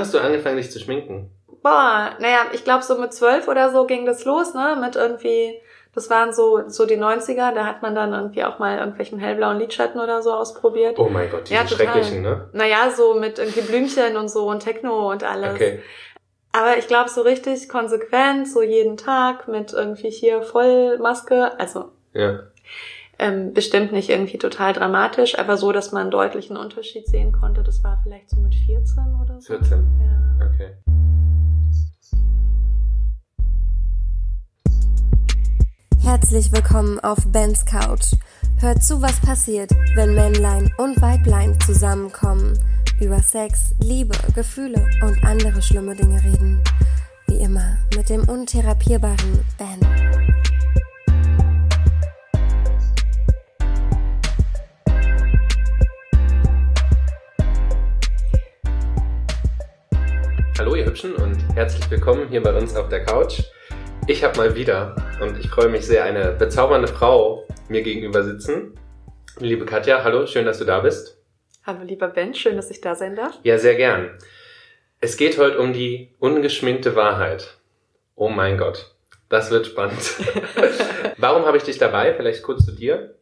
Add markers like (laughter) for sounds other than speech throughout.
hast du angefangen, dich zu schminken? Boah, naja, ich glaube so mit zwölf oder so ging das los, ne? Mit irgendwie, das waren so, so die 90er, da hat man dann irgendwie auch mal irgendwelchen hellblauen Lidschatten oder so ausprobiert. Oh mein Gott, diese Ja, schrecklichen, ne? Naja, so mit irgendwie Blümchen und so und Techno und alles. Okay. Aber ich glaube so richtig konsequent, so jeden Tag mit irgendwie hier Vollmaske, also Ja. Ähm, bestimmt nicht irgendwie total dramatisch, aber so, dass man einen deutlichen Unterschied sehen konnte. Das war vielleicht so mit 14 oder so. 14. Ja. Okay. Herzlich willkommen auf Bens Couch. Hört zu, was passiert, wenn Männlein und Weiblein zusammenkommen, über Sex, Liebe, Gefühle und andere schlimme Dinge reden. Wie immer mit dem untherapierbaren Ben. Hallo ihr Hübschen und herzlich willkommen hier bei uns auf der Couch. Ich habe mal wieder und ich freue mich sehr, eine bezaubernde Frau mir gegenüber sitzen. Liebe Katja, hallo, schön, dass du da bist. Hallo lieber Ben, schön, dass ich da sein darf. Ja, sehr gern. Es geht heute um die ungeschminkte Wahrheit. Oh mein Gott, das wird spannend. (laughs) Warum habe ich dich dabei? Vielleicht kurz zu dir.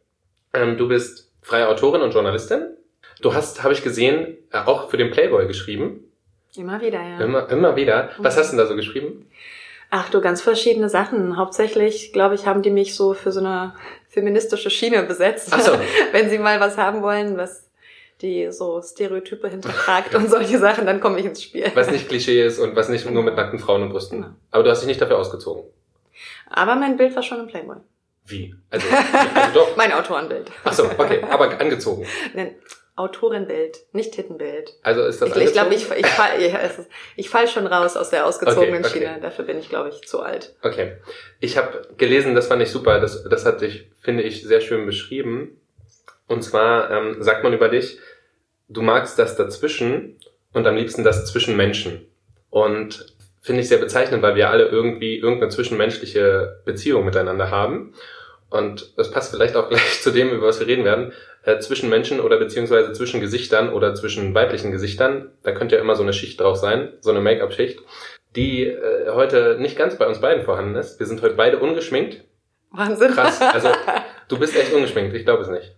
Ähm, du bist freie Autorin und Journalistin. Du hast, habe ich gesehen, äh, auch für den Playboy geschrieben. Immer wieder, ja. Immer, immer wieder. Was Mhm. hast du denn da so geschrieben? Ach du, ganz verschiedene Sachen. Hauptsächlich, glaube ich, haben die mich so für so eine feministische Schiene besetzt. Ach so. (laughs) Wenn sie mal was haben wollen, was die so Stereotype hinterfragt und solche Sachen, dann komme ich ins Spiel. Was nicht Klischee ist und was nicht nur mit nackten Frauen und Brüsten. Genau. Aber du hast dich nicht dafür ausgezogen. Aber mein Bild war schon im Playboy. Wie? Also, also doch. (laughs) Mein Autorenbild. Ach so, okay, aber angezogen. Nein, Autorenbild, nicht Tittenbild. Also ist das Ich, ich glaube, ich, ich fall, ja, ist, ich fall schon raus aus der ausgezogenen Okay, okay. Schiene. Dafür bin ich, glaube ich, zu alt. Okay. Ich habe gelesen, das fand ich super, das, das hat dich, finde ich, sehr schön beschrieben. Und zwar ähm, sagt man über dich, du magst das dazwischen und am liebsten das zwischen Menschen. Und finde ich sehr bezeichnend, weil wir alle irgendwie irgendeine zwischenmenschliche Beziehung miteinander haben. Und das passt vielleicht auch gleich (laughs) zu dem, über was wir reden werden. Äh, zwischen Menschen oder beziehungsweise zwischen Gesichtern oder zwischen weiblichen Gesichtern, da könnte ja immer so eine Schicht drauf sein, so eine Make-up-Schicht, die äh, heute nicht ganz bei uns beiden vorhanden ist. Wir sind heute beide ungeschminkt. Wahnsinn. Krass. Also (laughs) du bist echt ungeschminkt, ich glaube es nicht.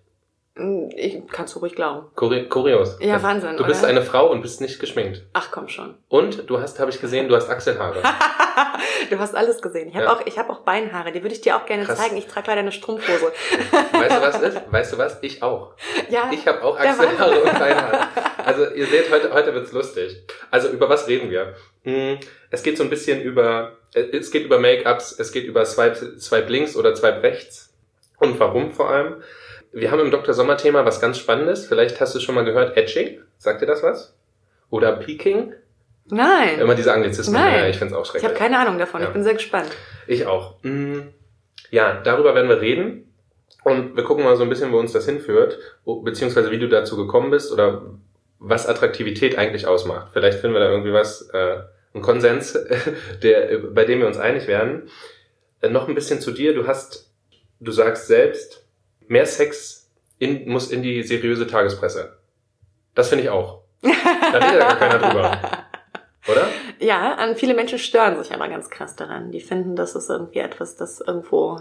Ich kannst du ruhig glauben. Kuri kurios. Ja, Wahnsinn, Du bist oder? eine Frau und bist nicht geschminkt. Ach komm schon. Und du hast, habe ich gesehen, du hast Achselhaare. (laughs) (laughs) du hast alles gesehen. Ich habe Ja. auch, ich habe auch Beinhaare. Die würde ich dir auch gerne Krass. zeigen. Ich trage leider eine Strumpfhose. (laughs) weißt du was (laughs) ist? Weißt du was? Ich auch. ja. Ich habe auch Achselhaare und Beinhaare. Also ihr seht, heute, heute wird's lustig. Also über was reden wir? Hm, Es geht so ein bisschen über, äh, es geht über Make-ups, es geht über Swipe, Swipe links oder Swipe rechts. Und warum vor allem? Wir haben im Dr. Sommer Thema was ganz Spannendes. Vielleicht hast du es schon mal gehört. Etching. Sagt dir das was? Oder Peaking? Nein. Immer diese Anglizismen. Nein. Ja, ich find's auch Ich schrecklich. habe keine Ahnung davon. Ja. Ich bin sehr gespannt. Ich auch. Mm, Ja, darüber werden wir reden. Und wir gucken mal so ein bisschen, wo uns das hinführt, beziehungsweise wie du dazu gekommen bist oder was Attraktivität eigentlich ausmacht. Vielleicht finden wir da irgendwie was, äh, einen Konsens, (laughs) der, bei dem wir uns einig werden. Äh, noch ein bisschen zu dir. Du hast, du sagst selbst, mehr Sex in, muss in die seriöse Tagespresse. Das finde ich auch. Da redet ja gar keiner drüber. (laughs) Oder? Ja, an viele Menschen stören sich aber ganz krass daran. Die finden, das ist irgendwie etwas, das irgendwo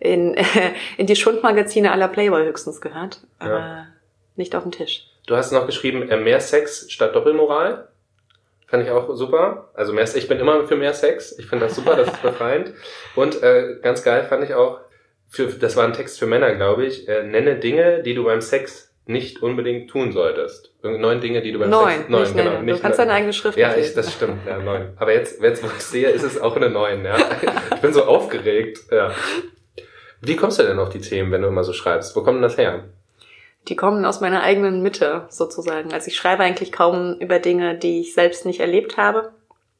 in, (laughs) in die Schundmagazine aller Playboy höchstens gehört, aber Ja. nicht auf den Tisch. Du hast noch geschrieben, äh, mehr Sex statt Doppelmoral. Fand ich auch super. Also mehr, ich bin immer für mehr Sex. Ich finde das super, das ist (laughs) befreiend. Und äh, ganz geil fand ich auch, für, das war ein Text für Männer, glaube ich, äh, nenne Dinge, die du beim Sex nicht unbedingt tun solltest. Neun Dinge, die du beim Neun, Sex... Neun, nicht genau. Nicht du kannst deine eigene Schrift Ja, ich, das stimmt, ja, neun. Aber jetzt, jetzt, wo ich sehe, ist es auch eine neun, ja. Ich bin so aufgeregt, ja. Wie kommst du denn auf die Themen, wenn du immer so schreibst? Wo kommt denn das her? Die kommen aus meiner eigenen Mitte sozusagen. Also ich schreibe eigentlich kaum über Dinge, die ich selbst nicht erlebt habe.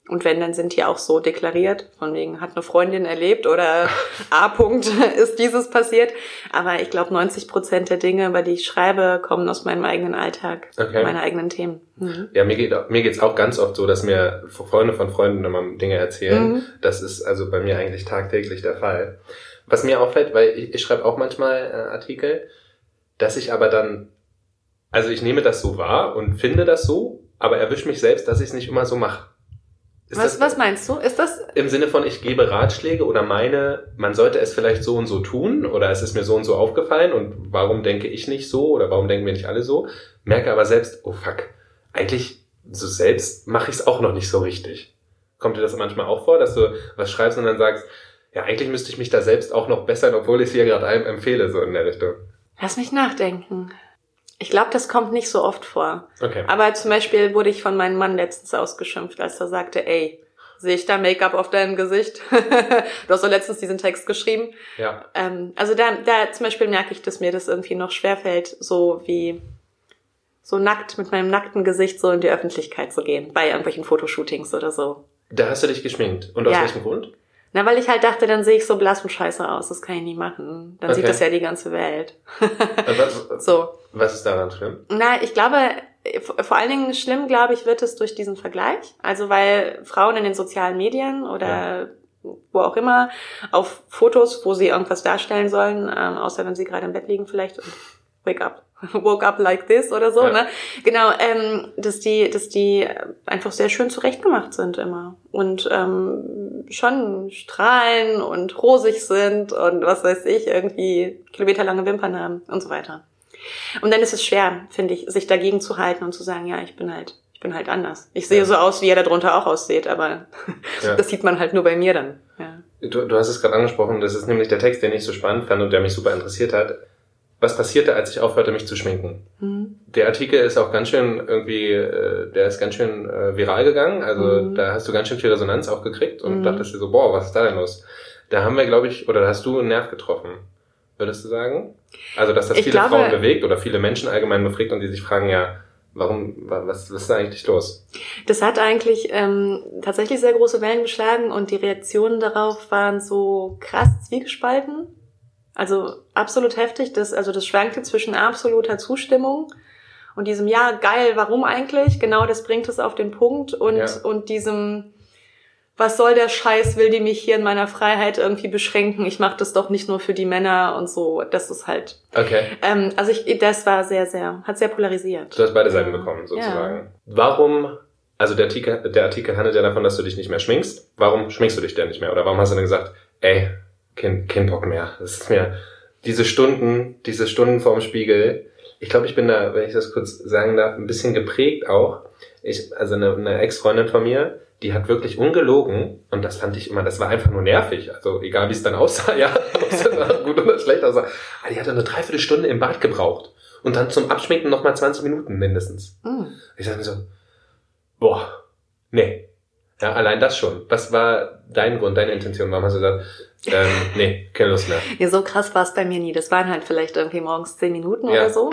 Und wenn, dann sind die auch so deklariert. Von wegen hat eine Freundin erlebt oder (laughs) A. Punkt (laughs) ist dieses passiert. Aber ich glaube, 90 Prozent der Dinge, über die ich schreibe, kommen aus meinem eigenen Alltag, Okay. meine eigenen Themen. Mhm. Ja, mir, geht, mir geht's auch ganz oft so, dass mir Freunde von Freunden immer Dinge erzählen. Mhm. Das ist also bei mir eigentlich tagtäglich der Fall. Was mir auffällt, weil ich, ich schreibe auch manchmal äh, Artikel, dass ich aber dann, also ich nehme das so wahr und finde das so, aber erwische mich selbst, dass ich es nicht immer so mache. Ist Was, das was meinst du? Ist das, im Sinne von, ich gebe Ratschläge oder meine, man sollte es vielleicht so und so tun oder es ist mir so und so aufgefallen und warum denke ich nicht so oder warum denken wir nicht alle so? Merke aber selbst, oh fuck, eigentlich so selbst mache ich es auch noch nicht so richtig. Kommt dir das manchmal auch vor, dass du was schreibst und dann sagst, ja, eigentlich müsste ich mich da selbst auch noch bessern, obwohl ich es hier gerade einem empfehle, so in der Richtung. lass mich nachdenken. Ich glaube, das kommt nicht so oft vor. Okay. Aber zum Beispiel wurde ich von meinem Mann letztens ausgeschimpft, als er sagte, ey, sehe ich da Make-up auf deinem Gesicht? (laughs) du hast doch letztens diesen Text geschrieben. Ja. Ähm, also da, da zum Beispiel merke ich, dass mir das irgendwie noch schwerfällt, so wie so nackt mit meinem nackten Gesicht so in die Öffentlichkeit zu gehen, bei irgendwelchen Fotoshootings oder so. Da hast du dich geschminkt. Und aus Ja. welchem Grund? Na, weil ich halt dachte, dann sehe ich so blass und scheiße aus, das kann ich nie machen. Dann sieht Okay. das ja die ganze Welt. Äh, Was, (laughs) So. was ist daran schlimm? Na, ich glaube, vor allen Dingen schlimm, glaube ich, wird es durch diesen Vergleich. Also weil Frauen in den sozialen Medien oder wo auch immer auf Fotos, wo sie irgendwas darstellen sollen, ähm, außer wenn sie gerade im Bett liegen vielleicht und wake up, (laughs) woke up like this oder so, Ja. ne? Genau, ähm, dass die, dass die einfach sehr schön zurechtgemacht sind immer und ähm, schon strahlen und rosig sind und was weiß ich, irgendwie kilometerlange Wimpern haben und so weiter. Und dann ist es schwer, finde ich, sich dagegen zu halten und zu sagen, ja, ich bin halt, ich bin halt anders. Ich sehe Ja. so aus, wie er da drunter auch aussieht, aber Ja. (laughs) das sieht man halt nur bei mir dann. Ja. Du, du hast es gerade angesprochen, das ist nämlich der Text, den ich so spannend fand und der mich super interessiert hat. Was passierte, als ich aufhörte, mich zu schminken? Mhm. Der Artikel ist auch ganz schön irgendwie, äh, der ist ganz schön äh, viral gegangen. Also Mhm. da hast du ganz schön viel Resonanz auch gekriegt und Mhm. dachtest dir so, boah, was ist da denn los? Da haben wir, glaube ich, oder da hast du einen Nerv getroffen, würdest du sagen? Also dass das Ich viele glaube- Frauen bewegt oder viele Menschen allgemein befragt und die sich fragen, ja, warum, wa- was, was ist da eigentlich los? Das hat eigentlich ähm, tatsächlich sehr große Wellen geschlagen und die Reaktionen darauf waren so krass zwiegespalten. Also absolut heftig. Das, also das schwankte zwischen absoluter Zustimmung und diesem Ja, geil, warum eigentlich? Genau das bringt es auf den Punkt und, Ja. und diesem was soll der Scheiß, will die mich hier in meiner Freiheit irgendwie beschränken? Ich mache das doch nicht nur für die Männer und so. Das ist halt. Okay. Ähm, also ich, das war sehr, sehr, hat sehr polarisiert. Du hast beide Seiten Ja. bekommen, sozusagen. Warum, also der Artikel, der Artikel handelt ja davon, dass du dich nicht mehr schminkst. Warum schminkst du dich denn nicht mehr? Oder warum hast du dann gesagt, ey, kein, kein Bock mehr. Das ist mir, diese Stunden, diese Stunden vorm Spiegel. Ich glaube, ich bin da, wenn ich das kurz sagen darf, ein bisschen geprägt auch. Ich, also eine, eine Ex-Freundin von mir, die hat wirklich ungelogen und das fand ich immer, das war einfach nur nervig. Also egal wie es dann aussah, (laughs) ja, ob es dann (laughs) gut oder schlecht aussah. Aber die hat dann eine Dreiviertelstunde im Bad gebraucht. Und dann zum Abschminken nochmal 20 Minuten mindestens. Mm. Ich dachte mir so, boah, nee. Ja, allein das schon. Was war dein Grund, deine Intention? Warum hast du gesagt, ähm, (laughs) nee, keine Lust mehr? Ja, so krass war es bei mir nie. Das waren halt vielleicht irgendwie morgens zehn Minuten Ja. oder so,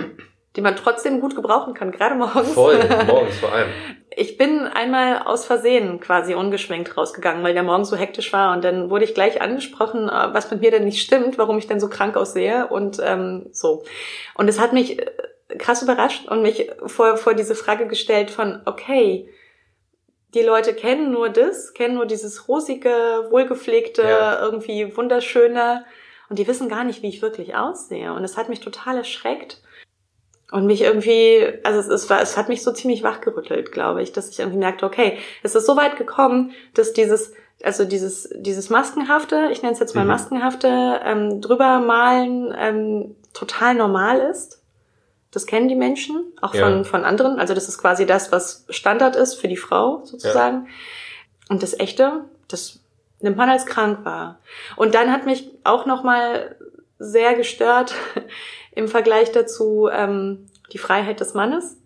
die man trotzdem gut gebrauchen kann, gerade morgens. Voll, (laughs) morgens vor allem. Ich bin einmal aus Versehen quasi ungeschminkt rausgegangen, weil der Morgen so hektisch war und dann wurde ich gleich angesprochen, äh, was mit mir denn nicht stimmt, warum ich denn so krank aussehe und ähm, so. Und es hat mich äh, krass überrascht und mich vor, vor diese Frage gestellt von, okay, die Leute kennen nur das, kennen nur dieses rosige, wohlgepflegte, Ja. irgendwie wunderschöne und die wissen gar nicht, wie ich wirklich aussehe. Und es hat mich total erschreckt. Und mich irgendwie, also es, war, es hat mich so ziemlich wachgerüttelt, glaube ich, dass ich irgendwie merkte, okay, es ist so weit gekommen, dass dieses, also dieses, dieses Maskenhafte, ich nenne es jetzt mal Mhm. Maskenhafte, ähm, drüber malen ähm, total normal ist. Das kennen die Menschen, auch Ja. von, von anderen. Also das ist quasi das, was Standard ist für die Frau sozusagen. Und das Echte, das nimmt man als krank wahr. Und dann hat mich auch nochmal sehr gestört (laughs) im Vergleich dazu ähm, die Freiheit des Mannes,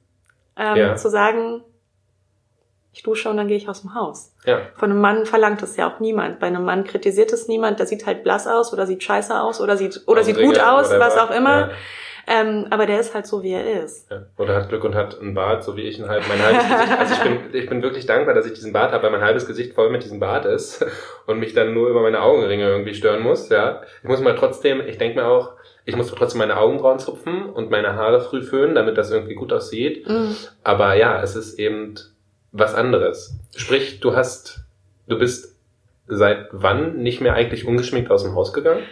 ähm, Ja. zu sagen, ich dusche und dann gehe ich aus dem Haus. Ja, Von einem Mann verlangt es ja auch niemand. Bei einem Mann kritisiert es niemand, der sieht halt blass aus oder sieht scheiße aus oder sieht oder sieht gut aus, was whatever. auch immer. Ja, Ähm, aber der ist halt so, wie er ist. ja. Oder hat Glück und hat einen Bart, so wie ich ein halb, mein halbes Gesicht. (laughs) Also ich bin, ich bin wirklich dankbar, dass ich diesen Bart habe, weil mein halbes Gesicht voll mit diesem Bart ist (laughs) und mich dann nur über meine Augenringe irgendwie stören muss. Ja, ich muss mal trotzdem, ich denke mir auch, ich muss trotzdem meine Augenbrauen zupfen und meine Haare früh föhnen, damit das irgendwie gut aussieht. Mhm. Aber ja, es ist eben was anderes. Sprich, du hast, du bist seit wann nicht mehr eigentlich ungeschminkt aus dem Haus gegangen?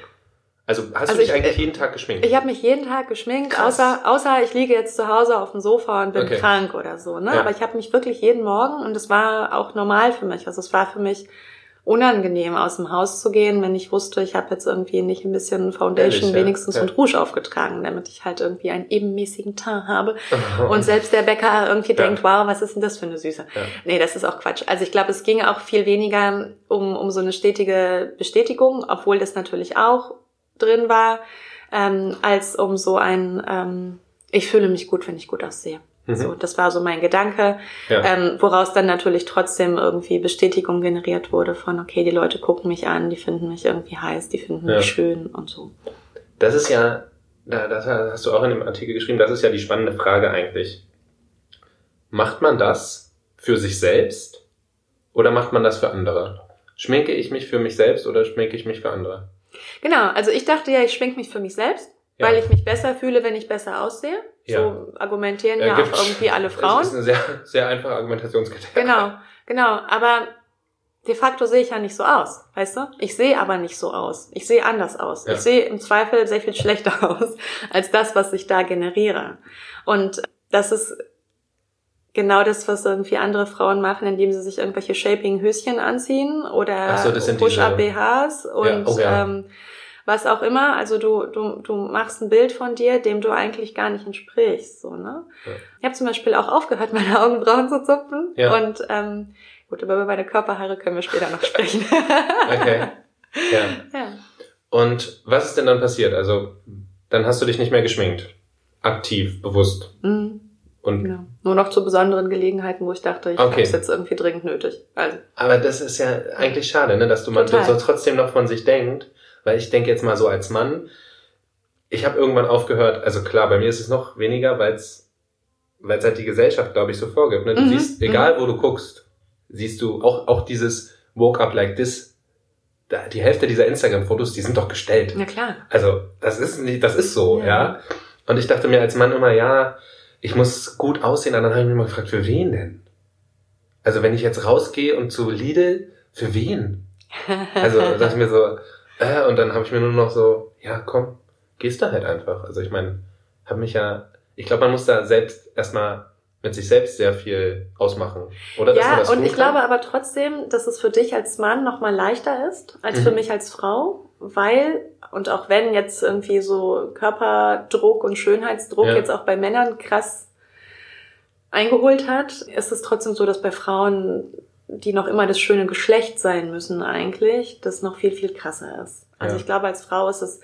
Also hast Also du dich ich- eigentlich jeden Tag geschminkt? Ich habe mich jeden Tag geschminkt, Krass. außer, außer ich liege jetzt zu Hause auf dem Sofa und bin Okay. krank oder so. Ne? Ja. Aber ich habe mich wirklich jeden Morgen und es war auch normal für mich. Also es war für mich unangenehm, aus dem Haus zu gehen, wenn ich wusste, ich habe jetzt irgendwie nicht ein bisschen Foundation Ehrlich, wenigstens Ja. und Rouge aufgetragen, damit ich halt irgendwie einen ebenmäßigen Teint habe. (laughs) Und selbst der Bäcker irgendwie Ja. denkt, wow, was ist denn das für eine Süße? Ja. Nee, das ist auch Quatsch. Also ich glaube, es ging auch viel weniger um, um so eine stetige Bestätigung, obwohl das natürlich auch drin war, ähm, als um so ein, ähm, ich fühle mich gut, wenn ich gut aussehe. Mhm. So, das war so mein Gedanke, Ja. ähm, woraus dann natürlich trotzdem irgendwie Bestätigung generiert wurde von, okay, die Leute gucken mich an, die finden mich irgendwie heiß, die finden Ja. mich schön und so. Das ist ja, da- das hast du auch in dem Artikel geschrieben, das ist ja die spannende Frage eigentlich. Macht man das für sich selbst oder macht man das für andere? Schminke ich mich für mich selbst oder schminke ich mich für andere? Genau, also ich dachte ja, ich schmink mich für mich selbst, Ja. weil ich mich besser fühle, wenn ich besser aussehe. Ja. So argumentieren ja gibt- auch irgendwie alle Frauen. Das ist eine sehr, sehr einfache Argumentationskette. Genau, genau. Aber de facto sehe ich ja nicht so aus, weißt du? Ich sehe aber nicht so aus. Ich sehe anders aus. Ja. Ich sehe im Zweifel sehr viel (laughs) schlechter aus als das, was ich da generiere. Und das ist genau das, was irgendwie andere Frauen machen, indem sie sich irgendwelche Shaping-Höschen anziehen oder so, Push-Up-BHs und Ja, oh ja. ähm, was auch immer. Also du, du, du machst ein Bild von dir, dem du eigentlich gar nicht entsprichst. So, ne? Ja. Ich habe zum Beispiel auch aufgehört, meine Augenbrauen zu zupfen. Ja. Und ähm, gut, über meine Körperhaare können wir später noch sprechen. (laughs) Okay. Ja. ja. Und was ist denn dann passiert? Also, dann hast du dich nicht mehr geschminkt. Aktiv, bewusst. Mhm, Und, genau. Nur noch zu besonderen Gelegenheiten, wo ich dachte, ich Okay. habe es jetzt irgendwie dringend nötig. Also, aber das ist ja eigentlich schade, ne, dass du man so trotzdem noch von sich denkt. Weil ich denke jetzt mal so als Mann, ich habe irgendwann aufgehört, also klar, bei mir ist es noch weniger, weil es weil es halt die Gesellschaft, glaube ich, so vorgibt. Ne? Du Mhm, siehst, egal wo du guckst, siehst du auch, auch dieses Woke up like this, da, die Hälfte dieser Instagram-Fotos, die sind doch gestellt. na klar. Also, das ist nicht, das ist so, Ja. ja. Und ich dachte mir als Mann immer, ja, ich muss gut aussehen, und dann habe ich mich mal gefragt, für wen denn? Also, wenn ich jetzt rausgehe und zu Lidl, für wen? Also, (laughs) dachte ich mir so, äh, und dann habe ich mir nur noch so, ja, komm, gehst du halt einfach. Also, ich meine, habe mich ja, ich glaube, man muss da selbst erstmal mit sich selbst sehr viel ausmachen. Oder Ja, und ich kann. glaube aber trotzdem, dass es für dich als Mann nochmal leichter ist, als für Mhm. mich als Frau, weil, und auch wenn jetzt irgendwie so Körperdruck und Schönheitsdruck Ja. jetzt auch bei Männern krass eingeholt hat, ist es trotzdem so, dass bei Frauen, die noch immer das schöne Geschlecht sein müssen eigentlich, das noch viel, viel krasser ist. Also Ja. ich glaube, als Frau ist es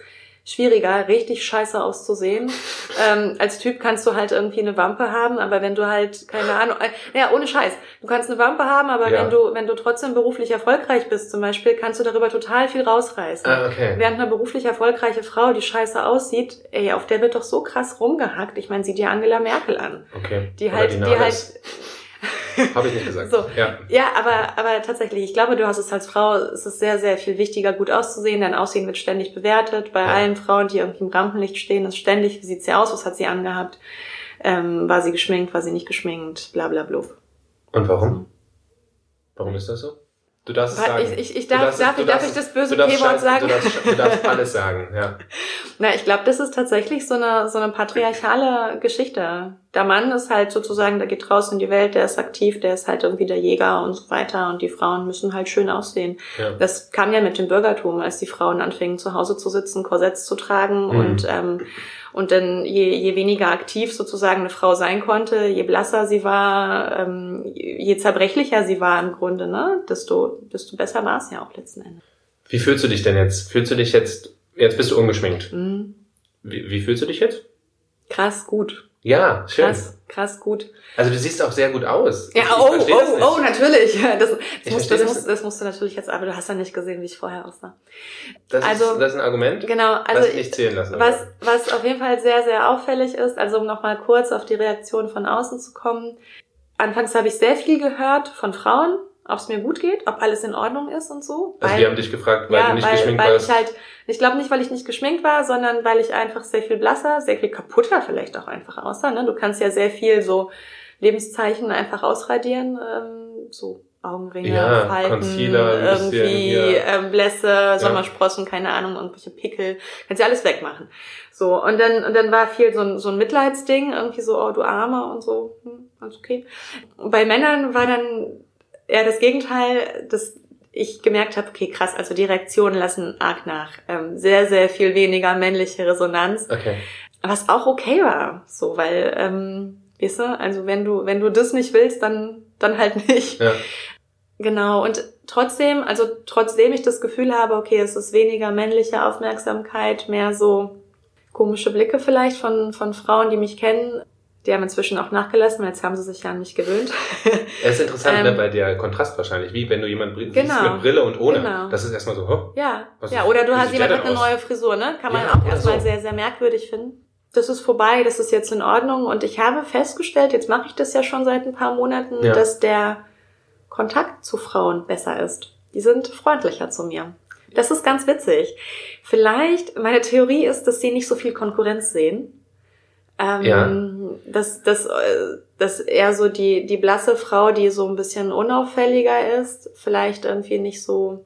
schwieriger, richtig scheiße auszusehen. (laughs) ähm, als Typ kannst du halt irgendwie eine Wampe haben, aber wenn du halt, keine Ahnung, äh, ja, ohne Scheiß, du kannst eine Wampe haben, aber Ja. wenn du, wenn du trotzdem beruflich erfolgreich bist zum Beispiel, kannst du darüber total viel rausreißen. Ah, okay. Während eine beruflich erfolgreiche Frau, die scheiße aussieht, ey, auf der wird doch so krass rumgehackt. Ich meine, sieh dir Angela Merkel an. Okay. Die halt, die die halt, (laughs) Habe ich nicht gesagt. So. Ja. ja, aber, aber tatsächlich, ich glaube, du hast es als Frau, es ist sehr, sehr viel wichtiger, gut auszusehen. Dein Aussehen wird ständig bewertet. Bei Ja. allen Frauen, die irgendwie im Rampenlicht stehen, ist ständig, wie sieht sie aus, was hat sie angehabt, ähm, war sie geschminkt, war sie nicht geschminkt, bla bla blub. Und warum? Warum ist das so? Du darfst es sagen. ich- ich- ich darf- darf ich- darf ich das böse P-Wort sagen? Du darfst, du darfst (laughs) alles sagen, ja. Na, ich glaube, das ist tatsächlich so eine, so eine patriarchale Geschichte. Der Mann ist halt sozusagen, der geht raus in die Welt, der ist aktiv, der ist halt irgendwie der Jäger und so weiter und die Frauen müssen halt schön aussehen. ja. Das kam ja mit dem Bürgertum, als die Frauen anfingen, zu Hause zu sitzen, Korsetts zu tragen Mhm. und, ähm, und dann je, je weniger aktiv sozusagen eine Frau sein konnte, je blasser sie war, ähm, je zerbrechlicher sie war im Grunde, ne, desto, desto besser war es ja auch letzten Endes. Wie fühlst du dich denn jetzt? Fühlst du dich jetzt, jetzt bist du ungeschminkt. Mhm. Wie, wie fühlst du dich jetzt? Krass gut. Ja, schön. Krass, krass gut. Also du siehst auch sehr gut aus. Ja, Ich- ich oh, das oh, nicht. oh, natürlich. (laughs) Das, das, Ich musst, das, musst, das musst du natürlich jetzt, aber du hast ja nicht gesehen, wie ich vorher aussah. Das, also- ist, das ist ein Argument, Genau, was also ich nicht zählen lassen was, was auf jeden Fall sehr, sehr auffällig ist, also um nochmal kurz auf die Reaktion von außen zu kommen. Anfangs habe ich sehr viel gehört von Frauen, ob es mir gut geht, ob alles in Ordnung ist und so. Also weil- die haben dich gefragt, weil ja, du nicht weil, geschminkt weil warst. ich halt, ich glaube nicht, weil ich nicht geschminkt war, sondern weil ich einfach sehr viel blasser, sehr viel kaputter vielleicht auch einfach aussah. Ne? Du kannst ja sehr viel so Lebenszeichen einfach ausradieren, ähm, so Augenringe, Ja, Falten, Concealer, irgendwie ähm, Blässe, Sommersprossen, keine Ahnung, irgendwelche Pickel, kannst ja alles wegmachen. So, und dann, und dann war viel so ein, so ein Mitleidsding, irgendwie so, oh, du Arme und so, hm, alles okay. Bei Männern war dann eher das Gegenteil, dass ich gemerkt habe, okay, krass, also die Reaktionen lassen arg nach. Ähm, sehr, sehr viel weniger männliche Resonanz. Okay. Was auch okay war, so, weil, ähm, weißt du, also wenn du, wenn du das nicht willst, dann, dann halt nicht. Ja. Genau, und trotzdem, also trotzdem ich das Gefühl habe, okay, es ist weniger männliche Aufmerksamkeit, mehr so komische Blicke vielleicht von, von Frauen, die mich kennen. Die haben inzwischen auch nachgelassen, weil jetzt haben sie sich ja an mich gewöhnt. (laughs) Es ist interessant, Ähm, ne, bei der Kontrast wahrscheinlich, wie wenn du jemanden br- siehst Genau. mit Brille und ohne. Genau. Das ist erstmal so, oh, ja, Was ja, oder du hast sieht jemand der mit einer neuen Frisur, ne? Kann man Ja, auch erstmal so. sehr, sehr merkwürdig finden. Das ist vorbei, das ist jetzt in Ordnung und ich habe festgestellt, jetzt mache ich das ja schon seit ein paar Monaten, Ja. dass der Kontakt zu Frauen besser ist. Die sind freundlicher zu mir. Das ist ganz witzig. Vielleicht, meine Theorie ist, dass sie nicht so viel Konkurrenz sehen. Ähm, Ja. dass, dass, äh, dass eher so die, die blasse Frau, die so ein bisschen unauffälliger ist, vielleicht irgendwie nicht so,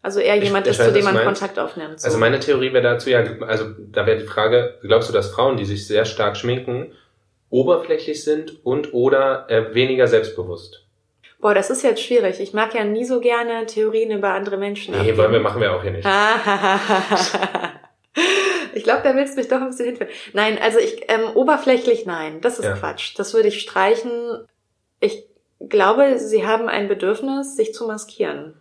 also eher Ich- jemand ich ist, weiß, zu dem man meinst. Kontakt aufnimmt. So. Also meine Theorie wäre dazu, ja, also da wäre die Frage, glaubst du, dass Frauen, die sich sehr stark schminken, oberflächlich sind und oder äh, weniger selbstbewusst? Boah, das ist jetzt schwierig. Ich mag ja nie so gerne Theorien über andere Menschen. Nee, abgeben. wollen wir, machen wir auch hier nicht. (laughs) ich glaube, da willst du mich doch ein bisschen hinführen. Nein, also ich, ähm, oberflächlich nein, das ist Ja. Quatsch. Das würde ich streichen. Ich glaube, sie haben ein Bedürfnis, sich zu maskieren.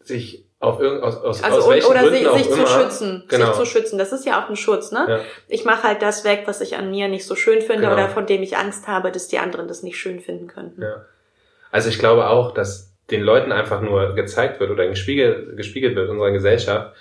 Sich auf irgend, aus, aus, Also aus welchen oder Gründen sich, auch sich zu schützen. Genau. Sich zu schützen. Das ist ja auch ein Schutz, ne? Ja. Ich mache halt das weg, was ich an mir nicht so schön finde Genau. oder von dem ich Angst habe, dass die anderen das nicht schön finden könnten. Ja. Also ich glaube auch, dass den Leuten einfach nur gezeigt wird oder gespiegelt, gespiegelt wird in unserer Gesellschaft,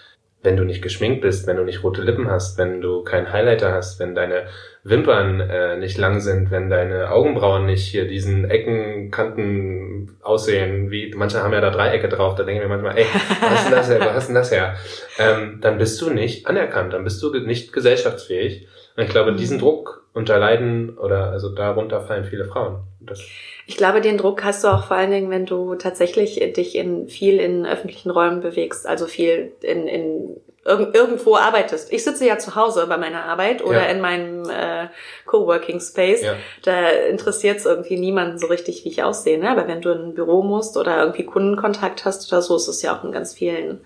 wenn du nicht geschminkt bist, wenn du nicht rote Lippen hast, wenn du keinen Highlighter hast, wenn deine Wimpern äh, nicht lang sind, wenn deine Augenbrauen nicht hier diesen Ecken, Kanten aussehen, wie manche haben ja da Dreiecke drauf, da denken wir manchmal, ey, was ist denn das her, was ist denn das her? Ähm, dann bist du nicht anerkannt, dann bist du nicht gesellschaftsfähig. Und ich glaube, diesen Druck unterleiden oder also darunter fallen viele Frauen. Das Ich glaube, den Druck hast du auch vor allen Dingen, wenn du tatsächlich dich in viel in öffentlichen Räumen bewegst, also viel in, in irg irgendwo arbeitest. Ich sitze ja zu Hause bei meiner Arbeit oder Ja. in meinem äh, Coworking Space. Ja. Da interessiert es irgendwie niemanden so richtig, wie ich aussehe. Ne? Aber wenn du in ein Büro musst oder irgendwie Kundenkontakt hast oder so, ist es ja auch in ganz vielen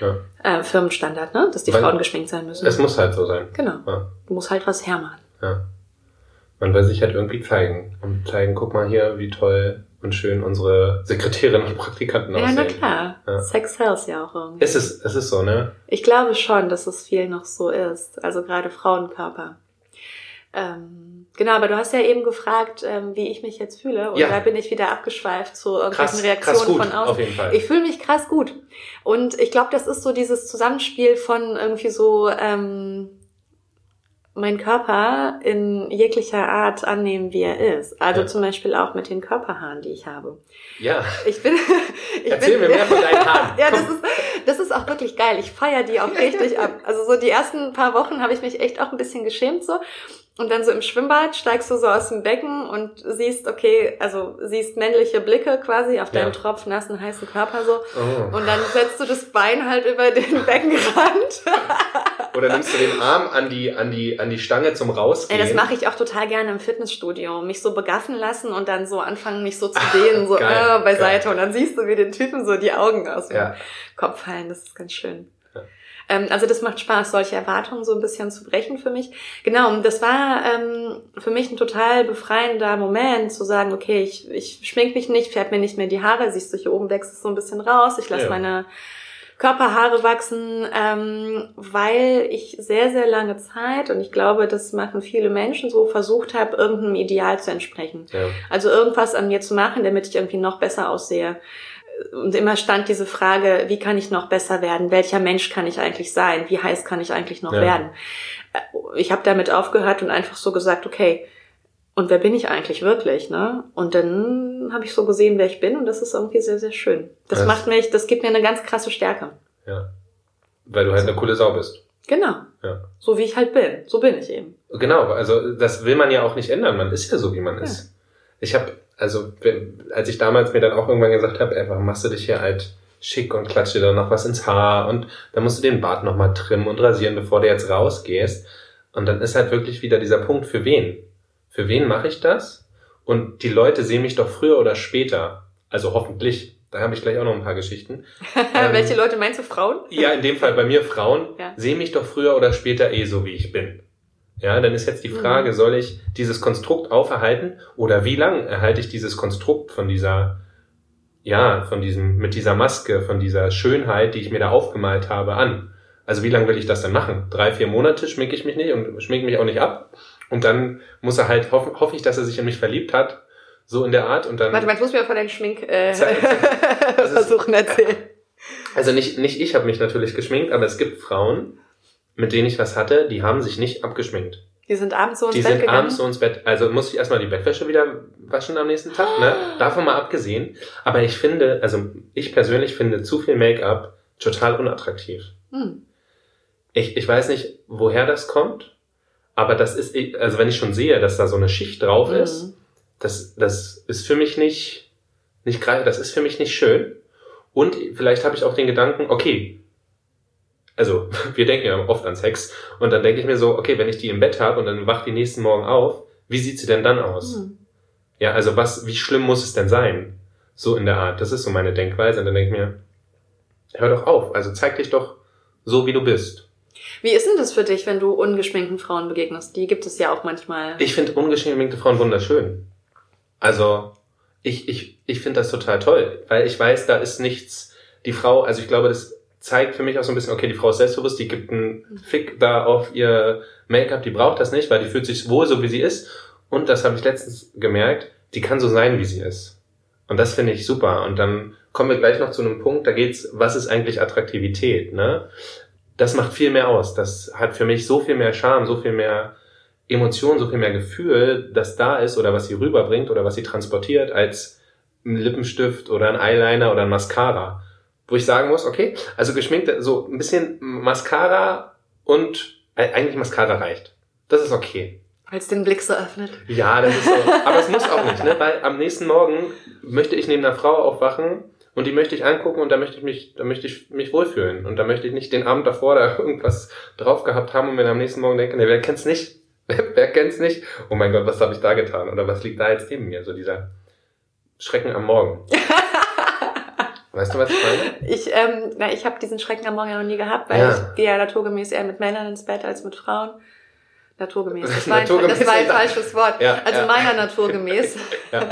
Ja. äh, Firmenstandard, ne? dass die Weil- Frauen geschminkt sein müssen. Es muss halt so sein. genau. Du musst halt was hermachen. Ja. Man will sich halt irgendwie zeigen. Und zeigen, guck mal hier, wie toll und schön unsere Sekretärinnen und Praktikanten Ja, aussehen. na klar. Ja. Sex sells ja auch irgendwie. Es ist, es ist so, ne? Ich glaube schon, dass es viel noch so ist. Also gerade Frauenkörper. Ähm, genau, aber du hast ja eben gefragt, ähm, wie ich mich jetzt fühle. Und Ja. da bin ich wieder abgeschweift zu irgendwelchen Krass, Reaktionen krass gut, von außen. auf jeden Fall. Ich fühle mich krass gut. Und ich glaube, das ist so dieses Zusammenspiel von irgendwie so ähm, mein Körper in jeglicher Art annehmen, wie er ist. Also Ja. zum Beispiel auch mit den Körperhaaren, die ich habe. ja. Ich bin. (laughs) Ich Erzähl bin, mir mehr von deinen Haaren. ja, das ist, das ist auch wirklich geil. Ich feiere die auch richtig ab. Also so die ersten paar Wochen habe ich mich echt auch ein bisschen geschämt so. Und dann so im Schwimmbad steigst du so aus dem Becken und siehst, okay, also siehst männliche Blicke quasi auf deinen Ja. tropfnassen, heißen Körper so. Oh. Und dann setzt du das Bein halt über den Beckenrand. (laughs) Oder nimmst du den Arm an die, an die, an die Stange zum Ey, Rausgehen? das mache ich auch total gerne im Fitnessstudio. Mich so begaffen lassen und dann so anfangen, mich so zu dehnen, so (laughs) geil, äh, beiseite. Und dann siehst du, wie den Typen so die Augen aus dem Ja. Kopf fallen. Das ist ganz schön. Ja. Ähm, also das macht Spaß, solche Erwartungen so ein bisschen zu brechen für mich. Genau, und das war ähm, für mich ein total befreiender Moment, zu sagen, okay, ich, ich schmink mich nicht, färb mir nicht mehr die Haare, siehst du, hier oben wächst es so ein bisschen raus, ich lasse Ja. meine Körperhaare wachsen, ähm, weil ich sehr, sehr lange Zeit, und ich glaube, das machen viele Menschen so, versucht habe, irgendeinem Ideal zu entsprechen. Ja. Also irgendwas an mir zu machen, damit ich irgendwie noch besser aussehe. Und immer stand diese Frage, wie kann ich noch besser werden? Welcher Mensch kann ich eigentlich sein? Wie heiß kann ich eigentlich noch Ja. werden? Ich habe damit aufgehört und einfach so gesagt, okay, und wer bin ich eigentlich wirklich, ne? Und dann habe ich so gesehen, wer ich bin und das ist irgendwie sehr, sehr schön. Das Das- macht mich, das gibt mir eine ganz krasse Stärke. ja. Weil du halt eine coole Sau bist. Genau. Ja. So wie ich halt bin. So bin ich eben. Genau, also das will man ja auch nicht ändern. Man ist ja so, wie man Ja. ist. Ich habe, also als ich damals mir dann auch irgendwann gesagt habe, einfach machst du dich hier halt schick und klatsch dir dann noch was ins Haar und dann musst du den Bart nochmal trimmen und rasieren, bevor du jetzt rausgehst. Und dann ist halt wirklich wieder dieser Punkt, für wen? Für wen mache ich das? Und die Leute sehen mich doch früher oder später. Also hoffentlich. Da habe ich gleich auch noch ein paar Geschichten. (laughs) ähm, Welche Leute meinst du, Frauen? Ja, in dem Fall bei mir Frauen. Ja. Sehen mich doch früher oder später eh so, wie ich bin. Ja, dann ist jetzt die Frage, Mhm. soll ich dieses Konstrukt auferhalten oder wie lang erhalte ich dieses Konstrukt von dieser, ja, von diesem, mit dieser Maske, von dieser Schönheit, die ich mir da aufgemalt habe, an? Also wie lange will ich das dann machen? Drei, vier Monate schminke ich mich nicht und schminke mich auch nicht ab. Und dann muss er halt, hoffe hoffe ich, dass er sich in mich verliebt hat. So in der Art. Und dann. Warte mal, jetzt musst du mir von deinen Schmink äh, ist- (laughs) Versuchen erzählen. Also nicht, nicht ich habe mich natürlich geschminkt, aber es gibt Frauen, mit denen ich was hatte, die haben sich nicht abgeschminkt. Die sind abends so ins Die Bett sind gegangen. abends so ins Bett. Also muss ich erstmal die Bettwäsche wieder waschen am nächsten Tag, ne? (gasps) Davon mal abgesehen. Aber ich finde, also ich persönlich finde zu viel Make-up total unattraktiv. Hm. Ich, ich weiß nicht, woher das kommt, aber das ist, also wenn ich schon sehe, dass da so eine Schicht drauf ist, Mhm. das, das ist für mich nicht, nicht greif, das ist für mich nicht schön. Und vielleicht habe ich auch den Gedanken, okay, also (laughs) wir denken ja oft an Sex und dann denke ich mir so, okay, wenn ich die im Bett habe und dann wacht die nächsten Morgen auf, wie sieht sie denn dann aus? Hm. Ja, also was, wie schlimm muss es denn sein? So in der Art. Das ist so meine Denkweise. Und dann denke ich mir, hör doch auf. Also zeig dich doch so, wie du bist. Wie ist denn das für dich, wenn du ungeschminkten Frauen begegnest? Die gibt es ja auch manchmal. Ich finde ungeschminkte Frauen wunderschön. Also, ich, ich, ich finde das total toll, weil ich weiß, da ist nichts, die Frau, also ich glaube, das zeigt für mich auch so ein bisschen, okay, die Frau ist selbstbewusst, die gibt einen Fick da auf ihr Make-up, die braucht das nicht, weil die fühlt sich wohl so, wie sie ist. Und das habe ich letztens gemerkt, die kann so sein, wie sie ist. Und das finde ich super. Und dann kommen wir gleich noch zu einem Punkt, da geht's, was ist eigentlich Attraktivität, ne? Das macht viel mehr aus. Das hat für mich so viel mehr Charme, so viel mehr Emotion, so viel mehr Gefühl, das da ist oder was sie rüberbringt oder was sie transportiert, als ein Lippenstift oder ein Eyeliner oder ein Mascara. Wo ich sagen muss, okay, also geschminkt, so ein bisschen Mascara und äh, eigentlich Mascara reicht. Das ist okay. Es den Blick so öffnet. Ja, das ist so. Aber es muss auch nicht, ne? Weil am nächsten Morgen möchte ich neben einer Frau aufwachen und die möchte ich angucken und da möchte ich mich, da möchte ich mich wohlfühlen. Und da möchte ich nicht den Abend davor da (laughs) irgendwas drauf gehabt haben und mir am nächsten Morgen denken, nee, wer kennt's nicht? (laughs) Wer, wer kennt's nicht? Oh mein Gott, was habe ich da getan? Oder was liegt da jetzt neben mir? So dieser Schrecken am Morgen. (laughs) Weißt du, was ich meine? Ich, ähm, na, ich habe diesen Schrecken am Morgen ja noch nie gehabt, weil Ja. ich gehe ja naturgemäß eher mit Männern ins Bett als mit Frauen. Naturgemäß. Das war ein, das war ein falsches Wort. Ja, also ja. meiner naturgemäß. Ja.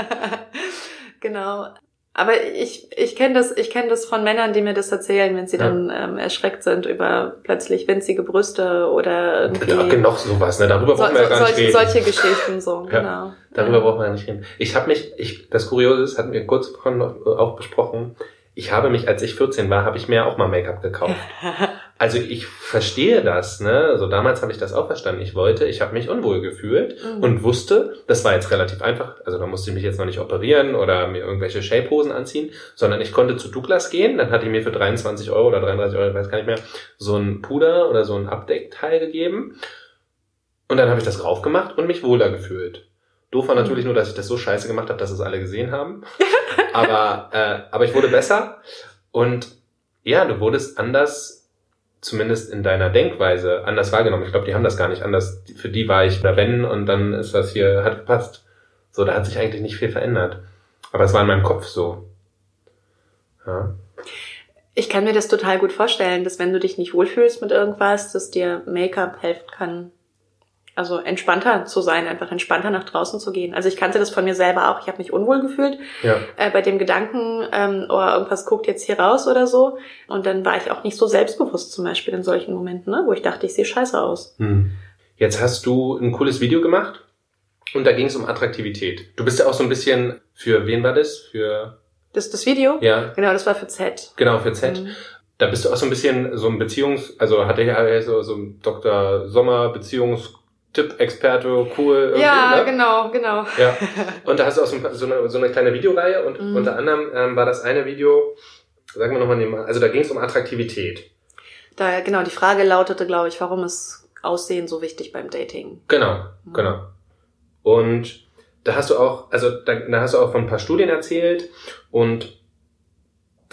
genau. Aber ich, ich kenne das, ich kenne das von Männern, die mir das erzählen, wenn sie Ja. dann ähm, erschreckt sind über plötzlich winzige Brüste oder irgendwie Ja, genug sowas, ne? Darüber so, brauchen wir ja so, gar nicht solche, reden. solche Geschichten so, Ja. genau. Darüber ja. brauchen wir ja nicht reden. Ich habe mich, ich, das Kuriose ist, hatten wir kurz vorhin äh, auch besprochen, ich habe mich, als ich 14 war, habe ich mir auch mal Make-up gekauft. (laughs) Also ich verstehe das, ne? Also damals habe ich das auch verstanden. Ich wollte, ich habe mich unwohl gefühlt Mhm. und wusste, das war jetzt relativ einfach. Also da musste ich mich jetzt noch nicht operieren oder mir irgendwelche Shapehosen anziehen, sondern ich konnte zu Douglas gehen. Dann hat die mir für 23 Euro oder 33 Euro, ich weiß gar nicht mehr, so ein Puder oder so ein Abdeckteil gegeben. Und dann habe ich das rauf gemacht und mich wohler gefühlt. Doof war natürlich nur, dass ich das so scheiße gemacht habe, dass es alle gesehen haben. (laughs) aber, äh, aber ich wurde besser. Und ja, du wurdest anders, zumindest in deiner Denkweise, anders wahrgenommen. Ich glaube, die haben das gar nicht anders. Für die war ich da wenn und dann ist das hier, hat gepasst. So, da hat sich eigentlich nicht viel verändert. Aber es war in meinem Kopf so. Ja. Ich kann mir das total gut vorstellen, dass wenn du dich nicht wohlfühlst mit irgendwas, dass dir Make-up helfen kann. Also entspannter zu sein, einfach entspannter nach draußen zu gehen. Also ich kannte das von mir selber auch. Ich habe mich unwohl gefühlt Ja. äh, bei dem Gedanken, ähm, oh, irgendwas guckt jetzt hier raus oder so. Und dann war ich auch nicht so selbstbewusst zum Beispiel in solchen Momenten, ne, wo ich dachte, ich sehe scheiße aus. Hm. Jetzt hast du ein cooles Video gemacht und da ging es um Attraktivität. Du bist ja auch so ein bisschen, für wen war das? Für, Das, das Video? ja, Genau, das war für Z. genau, für Z. Mhm. Da bist du auch so ein bisschen so ein Beziehungs-, also hatte ja so, so ein Dr. Sommer Beziehungstipp-Experte, cool. irgendwie, Ja, ne? genau, genau. Ja. Und da hast du auch so, eine, so eine kleine Videoreihe und Mhm. unter anderem ähm, war das eine Video, sagen wir nochmal, also da ging es um Attraktivität. Da, genau, die Frage lautete, glaube ich, warum ist Aussehen so wichtig beim Dating? Genau, Mhm. genau. Und da hast du auch, also da, da hast du auch von ein paar Studien erzählt und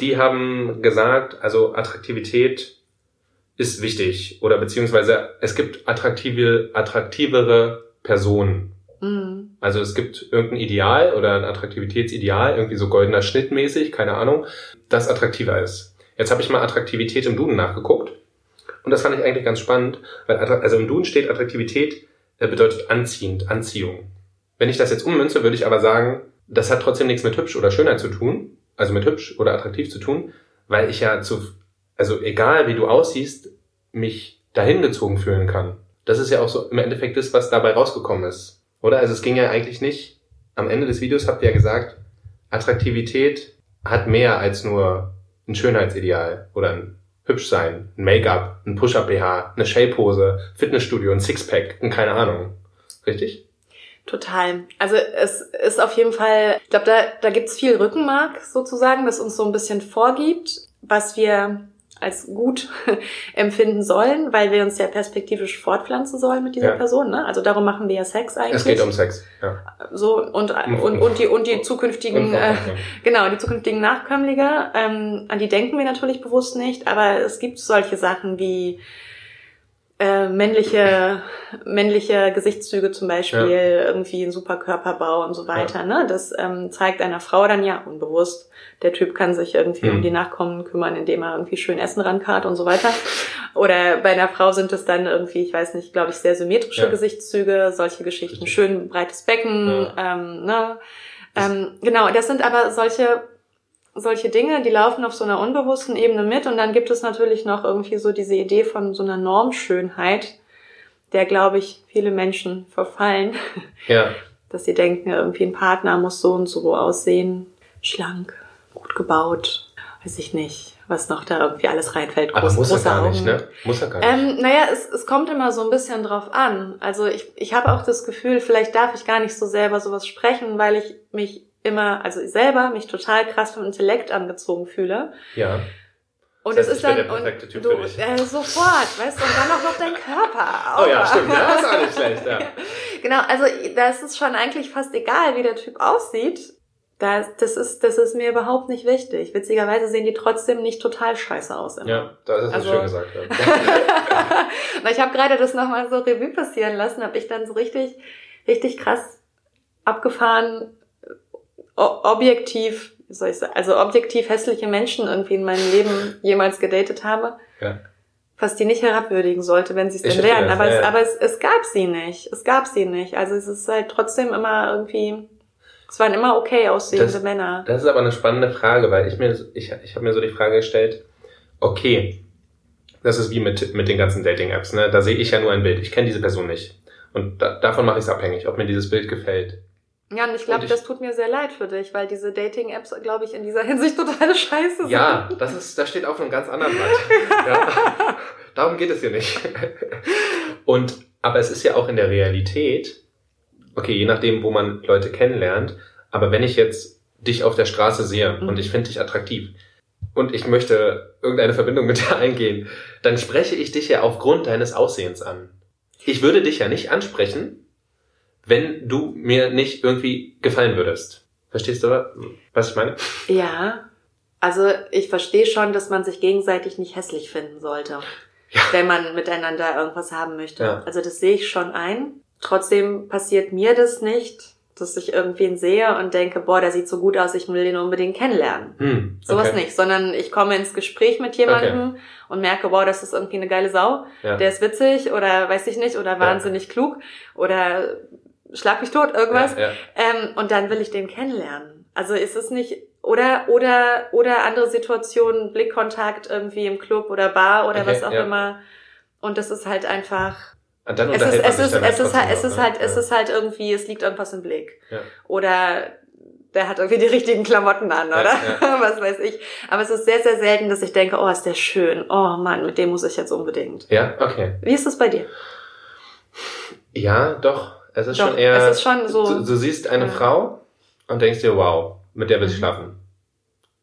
die haben gesagt, also Attraktivität ist wichtig oder beziehungsweise es gibt attraktive, attraktivere Personen. Mhm. Also es gibt irgendein Ideal oder ein Attraktivitätsideal, irgendwie so goldener Schnitt mäßig, keine Ahnung, das attraktiver ist. Jetzt habe ich mal Attraktivität im Duden nachgeguckt und das fand ich eigentlich ganz spannend, weil also im Duden steht Attraktivität äh, bedeutet anziehend, Anziehung. Wenn ich das jetzt ummünze, würde ich aber sagen, das hat trotzdem nichts mit hübsch oder Schönheit zu tun, also mit hübsch oder attraktiv zu tun, weil ich ja zu, also egal wie du aussiehst, mich dahin gezogen fühlen kann. Das ist ja auch so im Endeffekt das, was dabei rausgekommen ist. Oder? Also es ging ja eigentlich nicht, am Ende des Videos habt ihr ja gesagt, Attraktivität hat mehr als nur ein Schönheitsideal oder ein Hübschsein, ein Make-up, ein Push-Up-BH, eine Shape-Hose, Fitnessstudio, ein Sixpack, ein keine Ahnung. Richtig? Total. Also es ist auf jeden Fall, ich glaube, da, da gibt's viel Rückenmark sozusagen, das uns so ein bisschen vorgibt, was wir als gut (laughs) empfinden sollen, weil wir uns ja perspektivisch fortpflanzen sollen mit dieser Ja. Person. Ne? Also darum machen wir ja Sex eigentlich. Es geht um Sex. Ja. so und, und, und die und die zukünftigen äh, genau die zukünftigen Nachkömmlinge ähm, an die denken wir natürlich bewusst nicht aber es gibt solche Sachen wie äh, männliche männliche Gesichtszüge zum Beispiel irgendwie ein super Körperbau und so weiter ne? Das ähm, zeigt einer Frau dann ja unbewusst der Typ kann sich irgendwie Mhm. um die Nachkommen kümmern indem er irgendwie schön Essen rankarrt und so weiter. Oder bei einer Frau sind es dann irgendwie ich weiß nicht glaube ich sehr symmetrische Ja. Gesichtszüge solche Geschichten. Schön breites Becken ähm, ne? Ähm, genau, das sind aber solche, solche Dinge, die laufen auf so einer unbewussten Ebene mit und dann gibt es natürlich noch irgendwie so diese Idee von so einer Normschönheit, der, glaube ich, viele Menschen verfallen, Ja. dass sie denken, irgendwie ein Partner muss so und so aussehen, schlank, gut gebaut, weiß ich nicht, was noch da irgendwie alles reinfällt. Aber Groß- muss er gar nicht, Augen. ne? Muss er gar nicht. Ähm, naja, es, es kommt immer so ein bisschen drauf an. Also ich, ich habe auch das Gefühl, vielleicht darf ich gar nicht so selber sowas sprechen, weil ich mich immer, also ich selber mich total krass vom Intellekt angezogen fühle. ja. Und Das es heißt, ist ich dann der perfekte Typ du, für dich. äh, sofort, weißt du, und dann auch noch dein Körper. Oh ja, stimmt. Ja, ist auch (laughs) nicht schlecht, ja. Genau, also da ist es schon eigentlich fast egal, wie der Typ aussieht. Das, das, ist, das ist mir überhaupt nicht wichtig. Witzigerweise sehen die trotzdem nicht total scheiße aus immer. Ja, das ist Also- schön gesagt. Ja. (laughs) Weil ich habe gerade das nochmal so Revue passieren lassen, habe ich dann so richtig, richtig krass abgefahren, objektiv, wie soll ich sagen, also objektiv hässliche Menschen irgendwie in meinem Leben jemals gedatet habe. Ja. Was die nicht herabwürdigen sollte, wenn sie es denn wären. Aber, ja, es, aber es, es gab sie nicht. Es gab sie nicht. Also es ist halt trotzdem immer irgendwie, es waren immer okay aussehende Das- Männer. Das ist aber eine spannende Frage, weil ich mir, ich, ich habe mir so die Frage gestellt, okay, das ist wie mit, mit den ganzen Dating-Apps, ne? Da sehe ich ja nur ein Bild. Ich kenne diese Person nicht. Und da, davon mache ich es abhängig, ob mir dieses Bild gefällt. Ja, und ich glaube, das tut mir sehr leid für dich, weil diese Dating-Apps, glaube ich, in dieser Hinsicht (laughs) totale Scheiße sind. Ja, das ist, das steht auf einem ganz anderen Blatt. (laughs) Ja. Darum geht es hier nicht. Und, aber es ist ja auch in der Realität, okay, je nachdem, wo man Leute kennenlernt, aber wenn ich jetzt dich auf der Straße sehe Mhm. und ich finde dich attraktiv und ich möchte irgendeine Verbindung mit dir eingehen, dann spreche ich dich ja aufgrund deines Aussehens an. Ich würde dich ja nicht ansprechen, wenn du mir nicht irgendwie gefallen würdest. Verstehst du, was ich meine? Ja, also ich verstehe schon, dass man sich gegenseitig nicht hässlich finden sollte, Ja. wenn man miteinander irgendwas haben möchte. Ja. Also das sehe ich schon ein. Trotzdem passiert mir das nicht, dass ich irgendwen sehe und denke, boah, der sieht so gut aus, ich will den unbedingt kennenlernen. Hm, Sowas okay. nicht, sondern ich komme ins Gespräch mit jemandem und merke, boah, das ist irgendwie eine geile Sau, Ja. der ist witzig oder weiß ich nicht, oder wahnsinnig klug oder schlag mich tot, irgendwas. Ja, ja. Ähm, und dann will ich den kennenlernen. Also ist es nicht oder oder oder andere Situationen, Blickkontakt irgendwie im Club oder Bar oder Okay, was auch ja. immer. Und das ist halt einfach. Und dann Es ist man es ist es ist trotzdem halt es ist ne? halt es Ja. ist halt irgendwie es liegt irgendwas im Blick. Ja. Oder der hat irgendwie die richtigen Klamotten an, Ja, oder? ja. (laughs) Was weiß ich. Aber es ist sehr, sehr selten, dass ich denke, oh, ist der schön. Oh Mann, mit dem muss ich jetzt unbedingt. Ja, okay. Wie ist es bei dir? Ja, doch. Es ist Doch, schon eher. es ist schon so- Du, du siehst eine Ja. Frau und denkst dir, wow, mit der will ich Mhm. schlafen.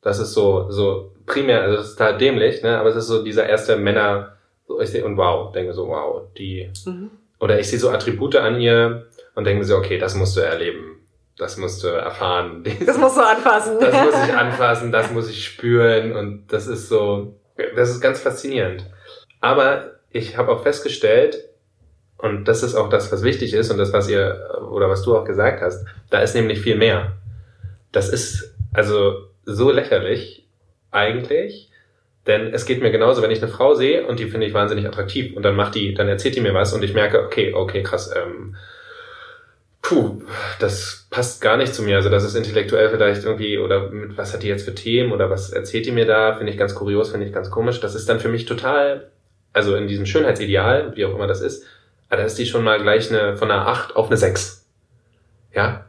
Das ist so, so primär, also das ist total dämlich, ne? Aber es ist so dieser erste Männer, so ich sehe und wow, denke so, wow, die. Mhm. Oder ich sehe so Attribute an ihr und denke so, okay, das musst du erleben. das musst du erfahren. (laughs) Das musst du anfassen. Das muss ich anfassen, das muss ich spüren und das ist so, das ist ganz faszinierend. Aber ich habe auch festgestellt, und das ist auch das, was wichtig ist und das, was ihr oder was du auch gesagt hast, da ist nämlich viel mehr. Das ist also so lächerlich eigentlich, denn es geht mir genauso, wenn ich eine Frau sehe und die finde ich wahnsinnig attraktiv und dann macht die, dann erzählt die mir was und ich merke, okay, okay, krass, ähm, puh, das passt gar nicht zu mir. Also das ist intellektuell vielleicht irgendwie, oder mit was hat die jetzt für Themen oder was erzählt die mir da, finde ich ganz kurios, finde ich ganz komisch. Das ist dann für mich total, also in diesem Schönheitsideal, wie auch immer das ist, da ist die schon mal gleich eine, von einer 8 auf eine 6. Ja?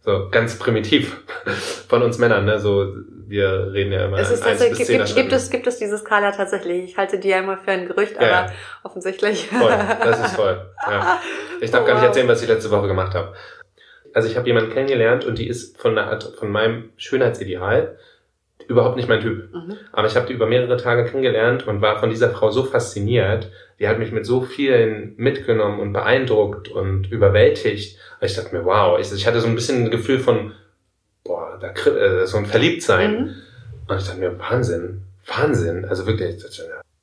So, ganz primitiv (laughs) von uns Männern, ne? So, wir reden ja immer es ist tatsächlich, zehn gibt, gibt, es, gibt es diese Skala tatsächlich? Ich halte die ja immer für ein Gerücht, Ja, aber ja. offensichtlich. Voll, das ist (laughs) voll. Ja. Ich darf Oh, gar nicht erzählen, was ich letzte Woche gemacht habe. Also ich habe jemanden kennengelernt und die ist von, Art, von meinem Schönheitsideal überhaupt nicht mein Typ. Mhm. Aber ich habe die über mehrere Tage kennengelernt und war von dieser Frau so fasziniert. Die hat mich mit so vielen mitgenommen und beeindruckt und überwältigt. Ich dachte mir, wow, ich, ich hatte so ein bisschen ein Gefühl von, boah, da, äh, so ein Verliebtsein. Mhm. Und ich dachte mir, Wahnsinn, Wahnsinn. Also wirklich.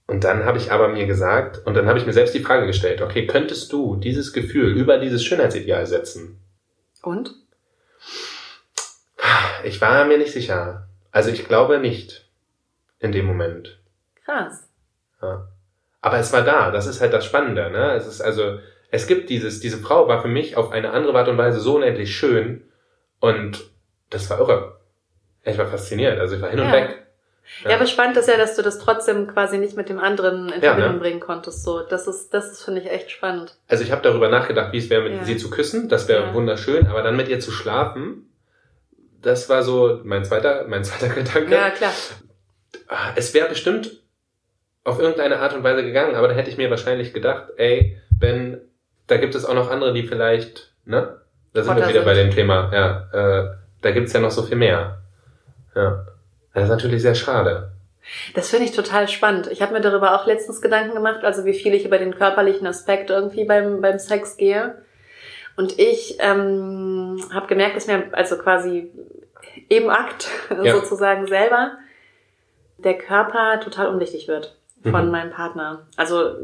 Und dann habe ich aber mir gesagt, und dann habe ich mir selbst die Frage gestellt, okay, könntest du dieses Gefühl über dieses Schönheitsideal setzen? Und? Ich war mir nicht sicher. Also ich glaube nicht. In dem Moment. Krass. Ja. Aber es war da, das ist halt das Spannende, ne? Es ist also, es gibt dieses, diese Frau war für mich auf eine andere Art und Weise so unendlich schön und das war irre. Ich war fasziniert, also ich war hin und Ja. weg. Ja. aber spannend ist ja, dass du das trotzdem quasi nicht mit dem anderen in Ja, Verbindung ne? bringen konntest. So, das ist, das ist finde ich echt spannend. Also ich habe darüber nachgedacht, wie es wäre, mit Ja. sie zu küssen, das wäre Ja. wunderschön, aber dann mit ihr zu schlafen, das war so mein zweiter, mein zweiter (laughs) Gedanke. Ja, klar. Es wäre bestimmt auf irgendeine Art und Weise gegangen, aber da hätte ich mir wahrscheinlich gedacht, ey, Ben, da gibt es auch noch andere, die vielleicht, ne? Da sind wir Hotter wieder bei sind. dem Thema, ja. Äh, da gibt's ja noch so viel mehr. Ja. Das ist natürlich sehr schade. Das finde ich total spannend. Ich habe mir darüber auch letztens Gedanken gemacht, also wie viel ich über den körperlichen Aspekt irgendwie beim, beim Sex gehe. Und ich ähm, habe gemerkt, dass mir also quasi im Akt Ja. (laughs) sozusagen selber der Körper total unwichtig wird von Mhm. meinem Partner. Also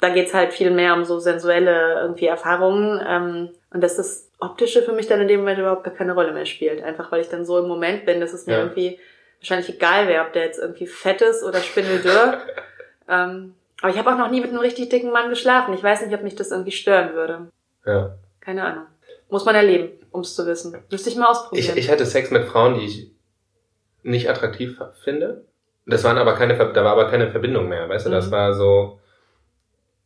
da geht's halt viel mehr um so sensuelle irgendwie Erfahrungen ähm, und dass das Optische für mich dann in dem Moment überhaupt gar keine Rolle mehr spielt. Einfach weil ich dann so im Moment bin, dass es mir Ja. irgendwie wahrscheinlich egal wäre, ob der jetzt irgendwie fett ist oder spindeldürr. (laughs) ähm, aber ich habe auch noch nie mit einem richtig dicken Mann geschlafen. Ich weiß nicht, ob mich das irgendwie stören würde. Ja. Keine Ahnung. Muss man erleben, um es zu wissen. Müsste ich mal Ich, ausprobieren. ich hatte Sex mit Frauen, die ich nicht attraktiv finde. Das waren aber keine, da war aber keine Verbindung mehr, weißt du? Das Mhm. war so,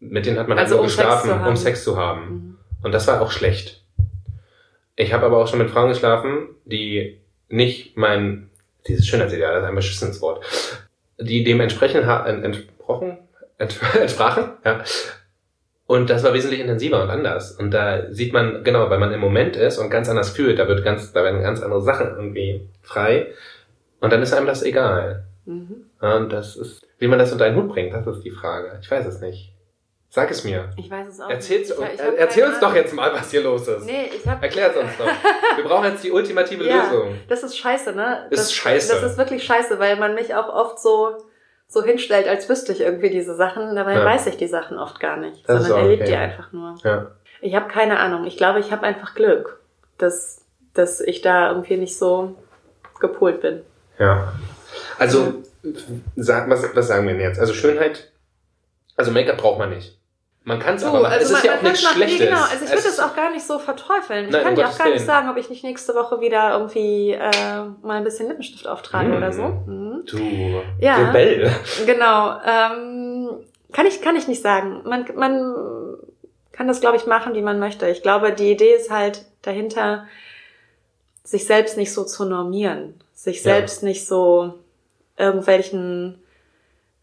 mit denen hat man Also halt nur um Sex geschlafen, haben. um Sex zu haben. Mhm. Und das war auch schlecht. Ich habe aber auch schon mit Frauen geschlafen, die nicht mein, dieses Schönheitsideal, das ist ein beschissenes Wort, die dem entsprechen, ha- ent- entsprochen, ent, (laughs) entsprachen, ja. Und das war wesentlich intensiver und anders. Und da sieht man, genau, weil man im Moment ist und ganz anders fühlt, da wird ganz, da werden ganz andere Sachen irgendwie frei. Und dann ist einem das egal. Mhm. Und das ist, wie man das unter einen Hut bringt, das ist die Frage. Ich weiß es nicht. Sag es mir. Ich weiß es auch Erzähl's, nicht. Ich- ich äh, erzähl uns doch jetzt mal, was hier los ist. Nee, ich hab, Erklär's uns doch. (laughs) Wir brauchen jetzt die ultimative Ja. Lösung. Das ist scheiße, ne? Ist das, scheiße. Das ist wirklich scheiße, weil man mich auch oft so, so hinstellt, als wüsste ich irgendwie diese Sachen. Dabei Ja. weiß ich die Sachen oft gar nicht, Das ist sondern erlebt okay. die einfach nur. Ja. Ich habe keine Ahnung. Ich glaube, ich habe einfach Glück, dass, dass ich da irgendwie nicht so gepolt bin. Ja. Also, sag, was, was sagen wir denn jetzt? Also Schönheit, also Make-up braucht man nicht. Man kann es aber machen. es ist man- ja auch nichts. Schlechtes. Nee, genau. Also ich würde Es auch gar nicht so verteufeln. Ich Nein, kann dir auch gar nicht sagen, ob ich nicht nächste Woche wieder irgendwie äh, mal ein bisschen Lippenstift auftrage Mhm. oder so. Mhm. Du, Ja. Rebell. Genau. Ähm, kann ich kann ich nicht sagen. Man man kann das glaube ich machen, wie man möchte. Ich glaube, die Idee ist halt dahinter, sich selbst nicht so zu normieren, sich Ja. selbst nicht so irgendwelchen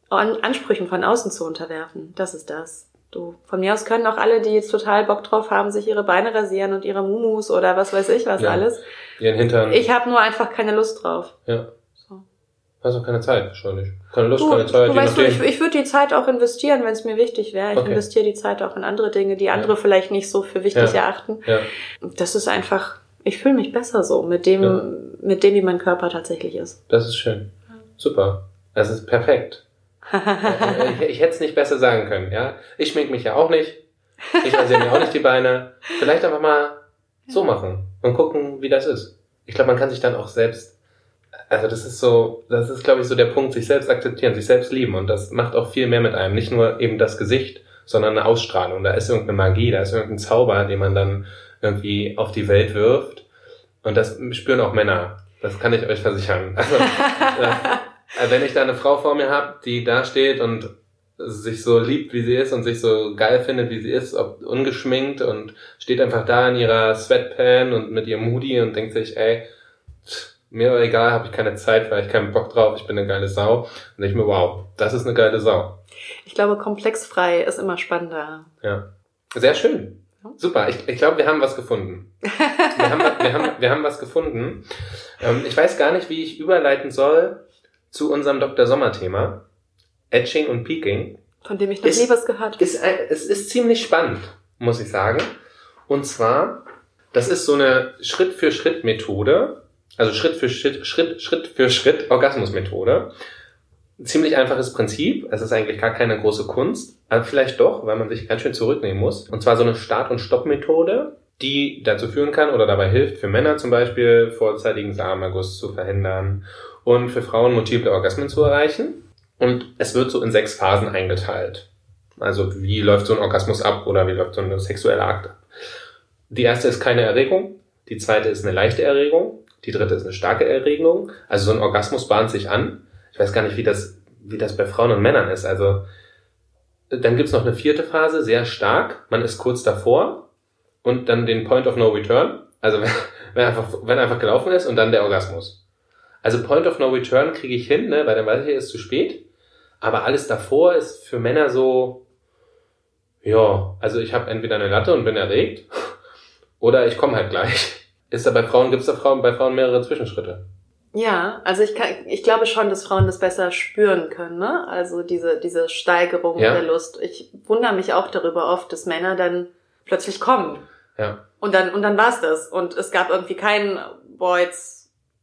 An Ansprüchen von außen zu unterwerfen. Das ist das. Du, von mir aus können auch alle, die jetzt total Bock drauf haben, sich ihre Beine rasieren und ihre Mumus oder was weiß ich was Ja. alles. Ihren Hintern. Ich habe nur einfach keine Lust drauf. ja. So. Hast auch keine Zeit, wahrscheinlich. Keine Lust, Du, keine Zeit, du weißt du, ich, ich würde die Zeit auch investieren, wenn es mir wichtig wäre. Ich Okay. investiere die Zeit auch in andere Dinge, die andere vielleicht nicht so für wichtig Ja. erachten. ja. Das ist einfach Ich fühle mich besser so mit dem, Ja. mit dem, wie mein Körper tatsächlich ist. Das ist schön. Super. Das ist perfekt. (laughs) ich, ich hätte es nicht besser sagen können, ja. Ich schmink mich ja auch nicht. Ich rasiere mir auch nicht die Beine. Vielleicht einfach mal so machen und gucken, wie das ist. Ich glaube, man kann sich dann auch selbst, also das ist so, das ist, glaube ich, so der Punkt, sich selbst akzeptieren, sich selbst lieben. Und das macht auch viel mehr mit einem. Nicht nur eben das Gesicht, sondern eine Ausstrahlung. Da ist irgendeine Magie, da ist irgendein Zauber, den man dann irgendwie auf die Welt wirft. Und das spüren auch Männer. Das kann ich euch versichern. Also, (laughs) äh, wenn ich da eine Frau vor mir habe, die da steht und sich so liebt, wie sie ist und sich so geil findet, wie sie ist, ob ungeschminkt und steht einfach da in ihrer Sweatpan und mit ihrem Hoodie und denkt sich, ey, mir egal, habe ich keine Zeit, weil ich keinen Bock drauf, ich bin eine geile Sau. Und ich mir, wow, das ist eine geile Sau. Ich glaube, komplexfrei ist immer spannender. Ja. Sehr schön. Super. Ich, ich glaube, wir haben was gefunden. Wir haben, wir haben, wir haben was gefunden. Ähm, ich weiß gar nicht, wie ich überleiten soll zu unserem Dr. Sommer-Thema. Etching und Peaking. Von dem ich noch Ist- nie was gehört habe. Ist, ein- es ist ziemlich spannend, muss ich sagen. Und zwar, das ist so eine Schritt-für-Schritt-Methode. Also Schritt für Schritt, Schritt, Schritt für Schritt Orgasmus-Methode. Ziemlich einfaches Prinzip. Es ist eigentlich gar keine große Kunst. Aber vielleicht doch, weil man sich ganz schön zurücknehmen muss. Und zwar so eine Start- und Stopp-Methode, die dazu führen kann oder dabei hilft, für Männer zum Beispiel vorzeitigen Samenerguss zu verhindern und für Frauen multiple Orgasmen zu erreichen. Und es wird so in sechs Phasen eingeteilt. Also wie läuft so ein Orgasmus ab oder wie läuft so eine sexuelle Akt ab. Die erste ist keine Erregung, die zweite ist eine leichte Erregung, die dritte ist eine starke Erregung. Also so ein Orgasmus bahnt sich an. Ich weiß gar nicht, wie das, wie das bei Frauen und Männern ist. Also dann gibt's noch eine vierte Phase, sehr stark. Man ist kurz davor und dann den Point of No Return. Also wenn, (laughs) wenn, einfach, wenn einfach gelaufen ist und dann der Orgasmus. Also Point of No Return kriege ich hin, ne, weil dann weiß ich, es ist zu spät. Aber alles davor ist für Männer so, ja, also ich habe entweder eine Latte und bin erregt (laughs) oder ich komme halt gleich. Ist da bei Frauen, gibt es da Frauen, bei Frauen mehrere Zwischenschritte? Ja, also ich, kann, ich glaube schon, dass Frauen das besser spüren können, ne? Also diese, diese Steigerung Ja. der Lust. Ich wundere mich auch darüber oft, dass Männer dann plötzlich kommen. Ja. Und dann, und dann war's das. Und es gab irgendwie keinen, jetzt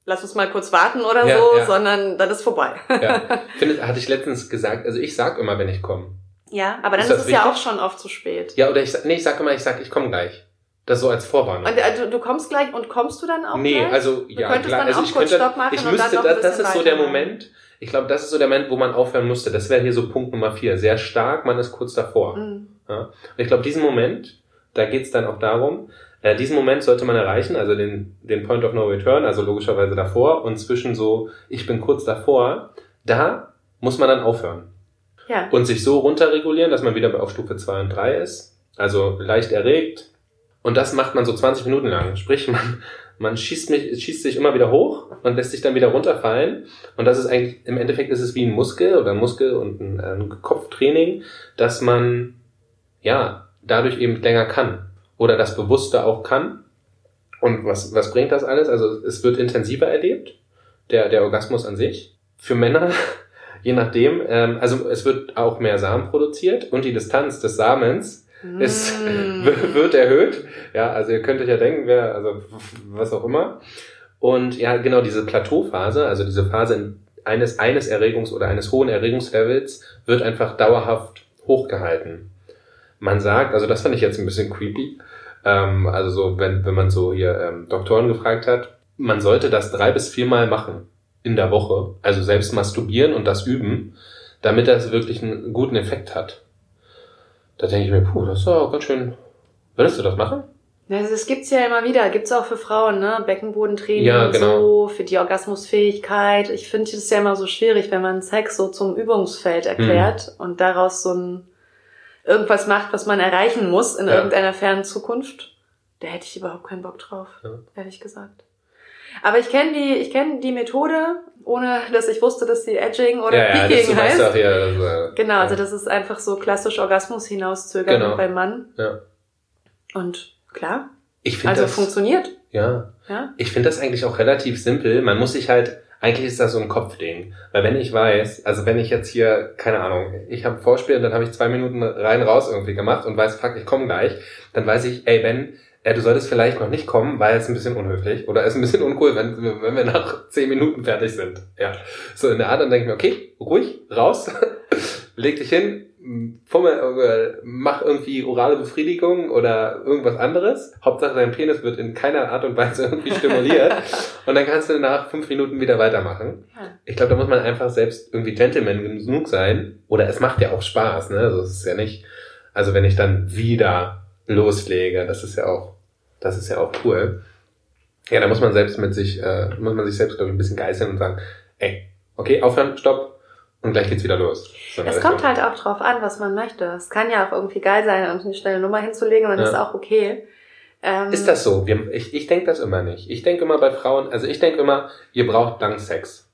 lass uns mal kurz warten oder Ja, so, ja. sondern dann ist vorbei. ja. (laughs) Finde, hatte ich letztens gesagt, also ich sag immer, wenn ich komme. Ja, aber dann Ist ist, es ja auch schon oft zu spät. Ja, oder ich sag, nee, ich sag immer, ich sag, ich komme gleich. Das so als Vorwarnung. Und äh, du, kommst gleich und kommst du dann auch nee, gleich? also Du ja, könntest klar. dann Also auch ich kurz könnte, Stopp machen ich und müsste, dann noch ein das, das ist so der. Moment. Ich glaube, das ist so der Moment, wo man aufhören musste. Das wäre hier so Punkt Nummer vier. Sehr stark, man ist kurz davor. Mhm. Ja. Und ich glaube, diesen Moment, da geht's dann auch darum, äh, diesen Moment sollte man erreichen, also den, den Point of No Return, also logischerweise davor und zwischen so, ich bin kurz davor, da muss man dann aufhören Ja. und sich so runterregulieren, dass man wieder auf Stufe 2 und 3 ist, also leicht erregt. Und das macht man so 20 Minuten lang. Sprich, man, man schießt, mich, schießt sich immer wieder hoch und lässt sich dann wieder runterfallen. Und das ist eigentlich, im Endeffekt ist es wie ein Muskel oder ein Muskel und ein, ein Kopftraining, dass man, ja, dadurch eben länger kann. Oder das Bewusste auch kann. Und was, was bringt das alles? Also es wird intensiver erlebt, der, der Orgasmus an sich. Für Männer, (laughs) je nachdem, ähm, also es wird auch mehr Samen produziert und die Distanz des Samens ist, Mm. (laughs) wird erhöht. Ja, also ihr könnt euch ja denken, wer, also was auch immer. Und ja, genau diese Plateauphase, also diese Phase in- eines, eines Erregungs- oder eines hohen Erregungslevels wird einfach dauerhaft hochgehalten. Man sagt, also das fand ich jetzt ein bisschen creepy, ähm, also so, wenn, wenn man so hier ähm, Doktoren gefragt hat, man sollte das drei bis viermal machen in der Woche, also selbst masturbieren und das üben, damit das wirklich einen guten Effekt hat. Da denke ich mir, puh, das ist doch ganz schön. Würdest du das machen? Ja, Also das gibt's ja immer wieder, gibt's auch für Frauen, ne? Beckenbodentraining Ja, und genau. so, für die Orgasmusfähigkeit. Ich finde das ja immer so schwierig, wenn man Sex so zum Übungsfeld erklärt Mhm. und daraus so ein irgendwas macht, was man erreichen muss in Ja. irgendeiner fernen Zukunft. Da hätte ich überhaupt keinen Bock drauf, Ja. ehrlich gesagt. Aber ich kenne die, ich kenne die Methode, ohne dass ich wusste, dass sie Edging oder das Peaking heißt. doch, ja, das, Genau, also ja. das ist einfach so klassisch Orgasmus hinauszögern Genau. beim Mann. Ja. Und klar, Ich finde also das, funktioniert. ja, Ja? ich finde das eigentlich auch relativ simpel. Man muss sich halt, eigentlich ist das so ein Kopfding. Weil wenn ich weiß, also wenn ich jetzt hier, keine Ahnung, ich habe Vorspiel und dann habe ich zwei Minuten rein raus irgendwie gemacht und weiß, fuck, ich komme gleich, dann weiß ich, ey Ben, ja, du solltest vielleicht noch nicht kommen, weil es ein bisschen unhöflich oder es ist ein bisschen uncool, wenn, wenn wir nach zehn Minuten fertig sind. Ja, so in der Art, dann denke ich mir, okay, ruhig, raus, (laughs) leg dich hin, fummel, äh, mach irgendwie orale Befriedigung oder irgendwas anderes. Hauptsache dein Penis wird in keiner Art und Weise irgendwie stimuliert (laughs) und dann kannst du nach fünf Minuten wieder weitermachen. Ich glaube, da muss man einfach selbst irgendwie Gentleman genug sein oder es macht ja auch Spaß, ne? Also es ist ja nicht, also wenn ich dann wieder loslege, das ist ja auch, das ist ja auch cool. Ja, da muss man selbst mit sich, äh, muss man sich selbst, glaube ich, ein bisschen geißeln und sagen, ey, okay, aufhören, stopp, und gleich geht's wieder los. Es der kommt halt auch drauf an, was man möchte. Es kann ja auch irgendwie geil sein, uns eine schnelle Nummer hinzulegen und dann Ja. ist auch okay. Ähm, Ist das so? Wir, ich ich denke das immer nicht. Ich denke immer bei Frauen, also ich denke immer, ihr braucht lang Sex.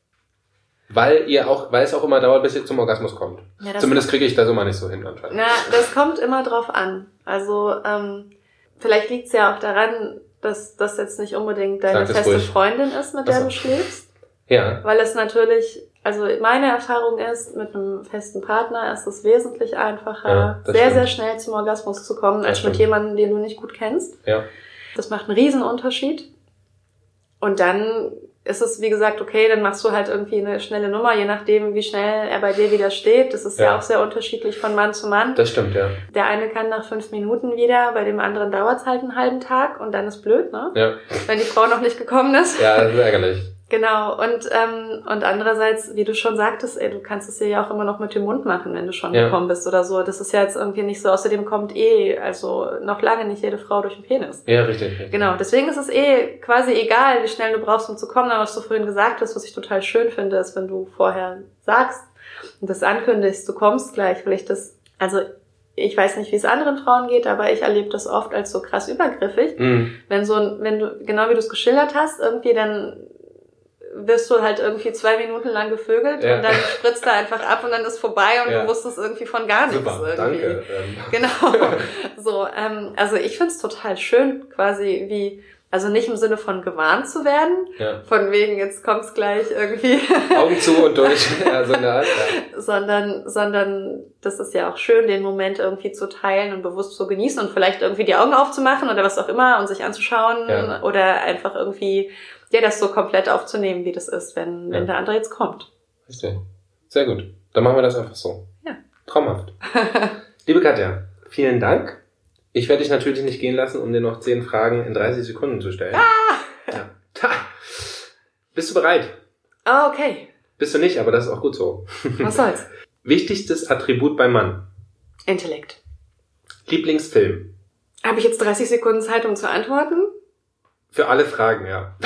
Weil ihr auch, weil es auch immer dauert, bis ihr zum Orgasmus kommt. Ja, Zumindest kriege ich das immer nicht so hin anscheinend. Na, das kommt immer drauf an. Also ähm, vielleicht liegt es ja auch daran, dass das jetzt nicht unbedingt deine feste ruhig. Freundin ist, mit der Ach so. du schläfst. Ja. Weil es natürlich, also meine Erfahrung ist, mit einem festen Partner ist es wesentlich einfacher, Ja, sehr, stimmt. sehr schnell zum Orgasmus zu kommen, Das als mit stimmt. jemandem, den du nicht gut kennst. Ja. Das macht einen riesen Unterschied. Und dann ist es, wie gesagt, okay, dann machst du halt irgendwie eine schnelle Nummer, je nachdem, wie schnell er bei dir wieder steht. Das ist ja, Ja. auch sehr unterschiedlich von Mann zu Mann. Das stimmt, ja. Der eine kann nach fünf Minuten wieder, bei dem anderen dauert es halt einen halben Tag und dann ist blöd, ne? Ja, Wenn die Frau noch nicht gekommen ist. ja das ist ärgerlich. Genau. Und, ähm, und andererseits, wie du schon sagtest, ey, du kannst es dir ja auch immer noch mit dem Mund machen, wenn du schon Ja. gekommen bist oder so. Das ist ja jetzt irgendwie nicht so. Außerdem kommt eh, also noch lange nicht jede Frau durch den Penis. Ja, richtig. richtig. Genau, deswegen ist es eh quasi egal, wie schnell du brauchst, um zu kommen. Aber was du vorhin gesagt hast, was ich total schön finde, ist, wenn du vorher sagst und das ankündigst, du kommst gleich, weil ich das, also ich weiß nicht, wie es anderen Frauen geht, aber ich erlebe das oft als so krass übergriffig. Mhm. Wenn so, ein- wenn du, genau wie du es geschildert hast, irgendwie dann wirst du halt irgendwie zwei Minuten lang gevögelt Ja. und dann spritzt er einfach ab und dann ist vorbei und Ja. du wusstest irgendwie von gar nichts Super, irgendwie. danke. Ähm, (laughs) Genau. So, ähm, also ich find's total schön, quasi wie, also nicht im Sinne von gewarnt zu werden, ja. von wegen, jetzt kommt's gleich irgendwie, (laughs) Augen zu und durch. (laughs) Ja, so eine Art. Ja. sondern, sondern das ist ja auch schön, den Moment irgendwie zu teilen und bewusst zu genießen und vielleicht irgendwie die Augen aufzumachen oder was auch immer und sich anzuschauen Ja. oder einfach irgendwie, ja, das so komplett aufzunehmen, wie das ist, wenn, wenn Ja. der andere jetzt kommt. Richtig. Sehr gut. Dann machen wir das einfach so. Ja. Traumhaft. (laughs) Liebe Katja, vielen Dank. Ich werde dich natürlich nicht gehen lassen, um dir noch zehn Fragen in 30 Sekunden zu stellen. Ja. Ta. Bist du bereit? Ah, okay. Bist du nicht, aber das ist auch gut so. (laughs) Was soll's? (laughs) Wichtigstes Attribut beim Mann. Intellekt. Lieblingsfilm. Habe ich jetzt 30 Sekunden Zeit, um zu antworten? Für alle Fragen, ja.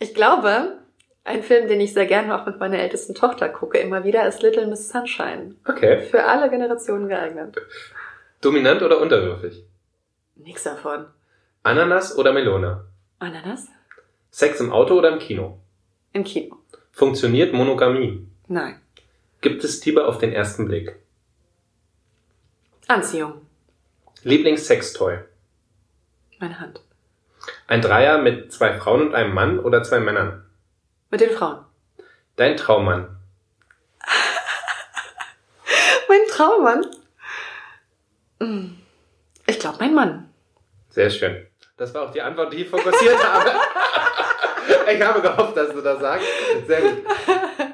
Ich glaube, ein Film, den ich sehr gerne auch mit meiner ältesten Tochter gucke, immer wieder, ist Little Miss Sunshine. Okay. Für alle Generationen geeignet. Dominant oder unterwürfig? Nix davon. Ananas oder Melone? Ananas? Sex im Auto oder im Kino? Im Kino. Funktioniert Monogamie? Nein. Gibt es Liebe auf den ersten Blick? Anziehung. Lieblingssextoy? Meine Hand. Ein Dreier mit zwei Frauen und einem Mann oder zwei Männern? Mit den Frauen. Dein Traummann? (laughs) Mein Traummann? Hm. Ich glaube, mein Mann. Sehr schön. Das war auch die Antwort, die ich fokussiert habe. (laughs) Ich habe gehofft, dass du das sagst. Sehr gut.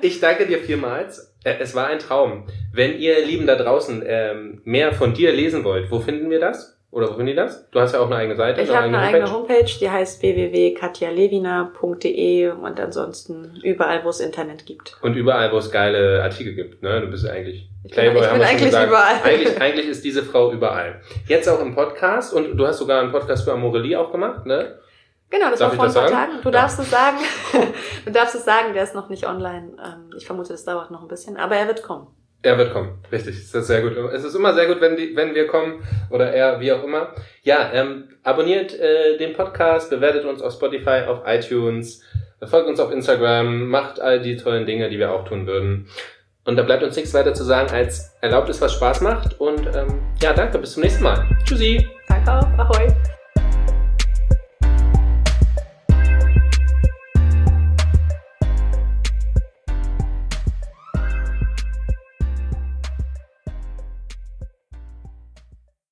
Ich danke dir vielmals. Äh, Es war ein Traum. Wenn ihr Lieben da draußen ähm, mehr von dir lesen wollt, wo finden wir das? Oder wo finden die das? Du hast ja auch eine eigene Seite. Ich habe eine eigene Homepage, die heißt www.katjalewina.de und ansonsten überall, wo es Internet gibt. Und überall, wo es geile Artikel gibt. Ne? Du bist eigentlich Ich bin- ich bin eigentlich überall. Eigentlich, (laughs) eigentlich ist diese Frau überall. Jetzt auch im Podcast und du hast sogar einen Podcast für Amorelie auch gemacht, ne? Genau, das Darf war vor ein paar sagen? Tagen. Du Ja. darfst es sagen. (laughs) du darfst es sagen, der ist noch nicht online. Ähm, Ich vermute, das dauert noch ein bisschen, aber er wird kommen. Er wird kommen. Richtig. Das ist sehr gut. Es ist immer sehr gut, wenn, die, wenn wir kommen oder er, wie auch immer. Ja, ähm, abonniert äh, den Podcast, bewertet uns auf Spotify, auf iTunes, folgt uns auf Instagram, macht all die tollen Dinge, die wir auch tun würden. Und da bleibt uns nichts weiter zu sagen, als erlaubt es, was Spaß macht. Und ähm, ja, danke, bis zum nächsten Mal. Tschüssi. Danke auch. Ahoi.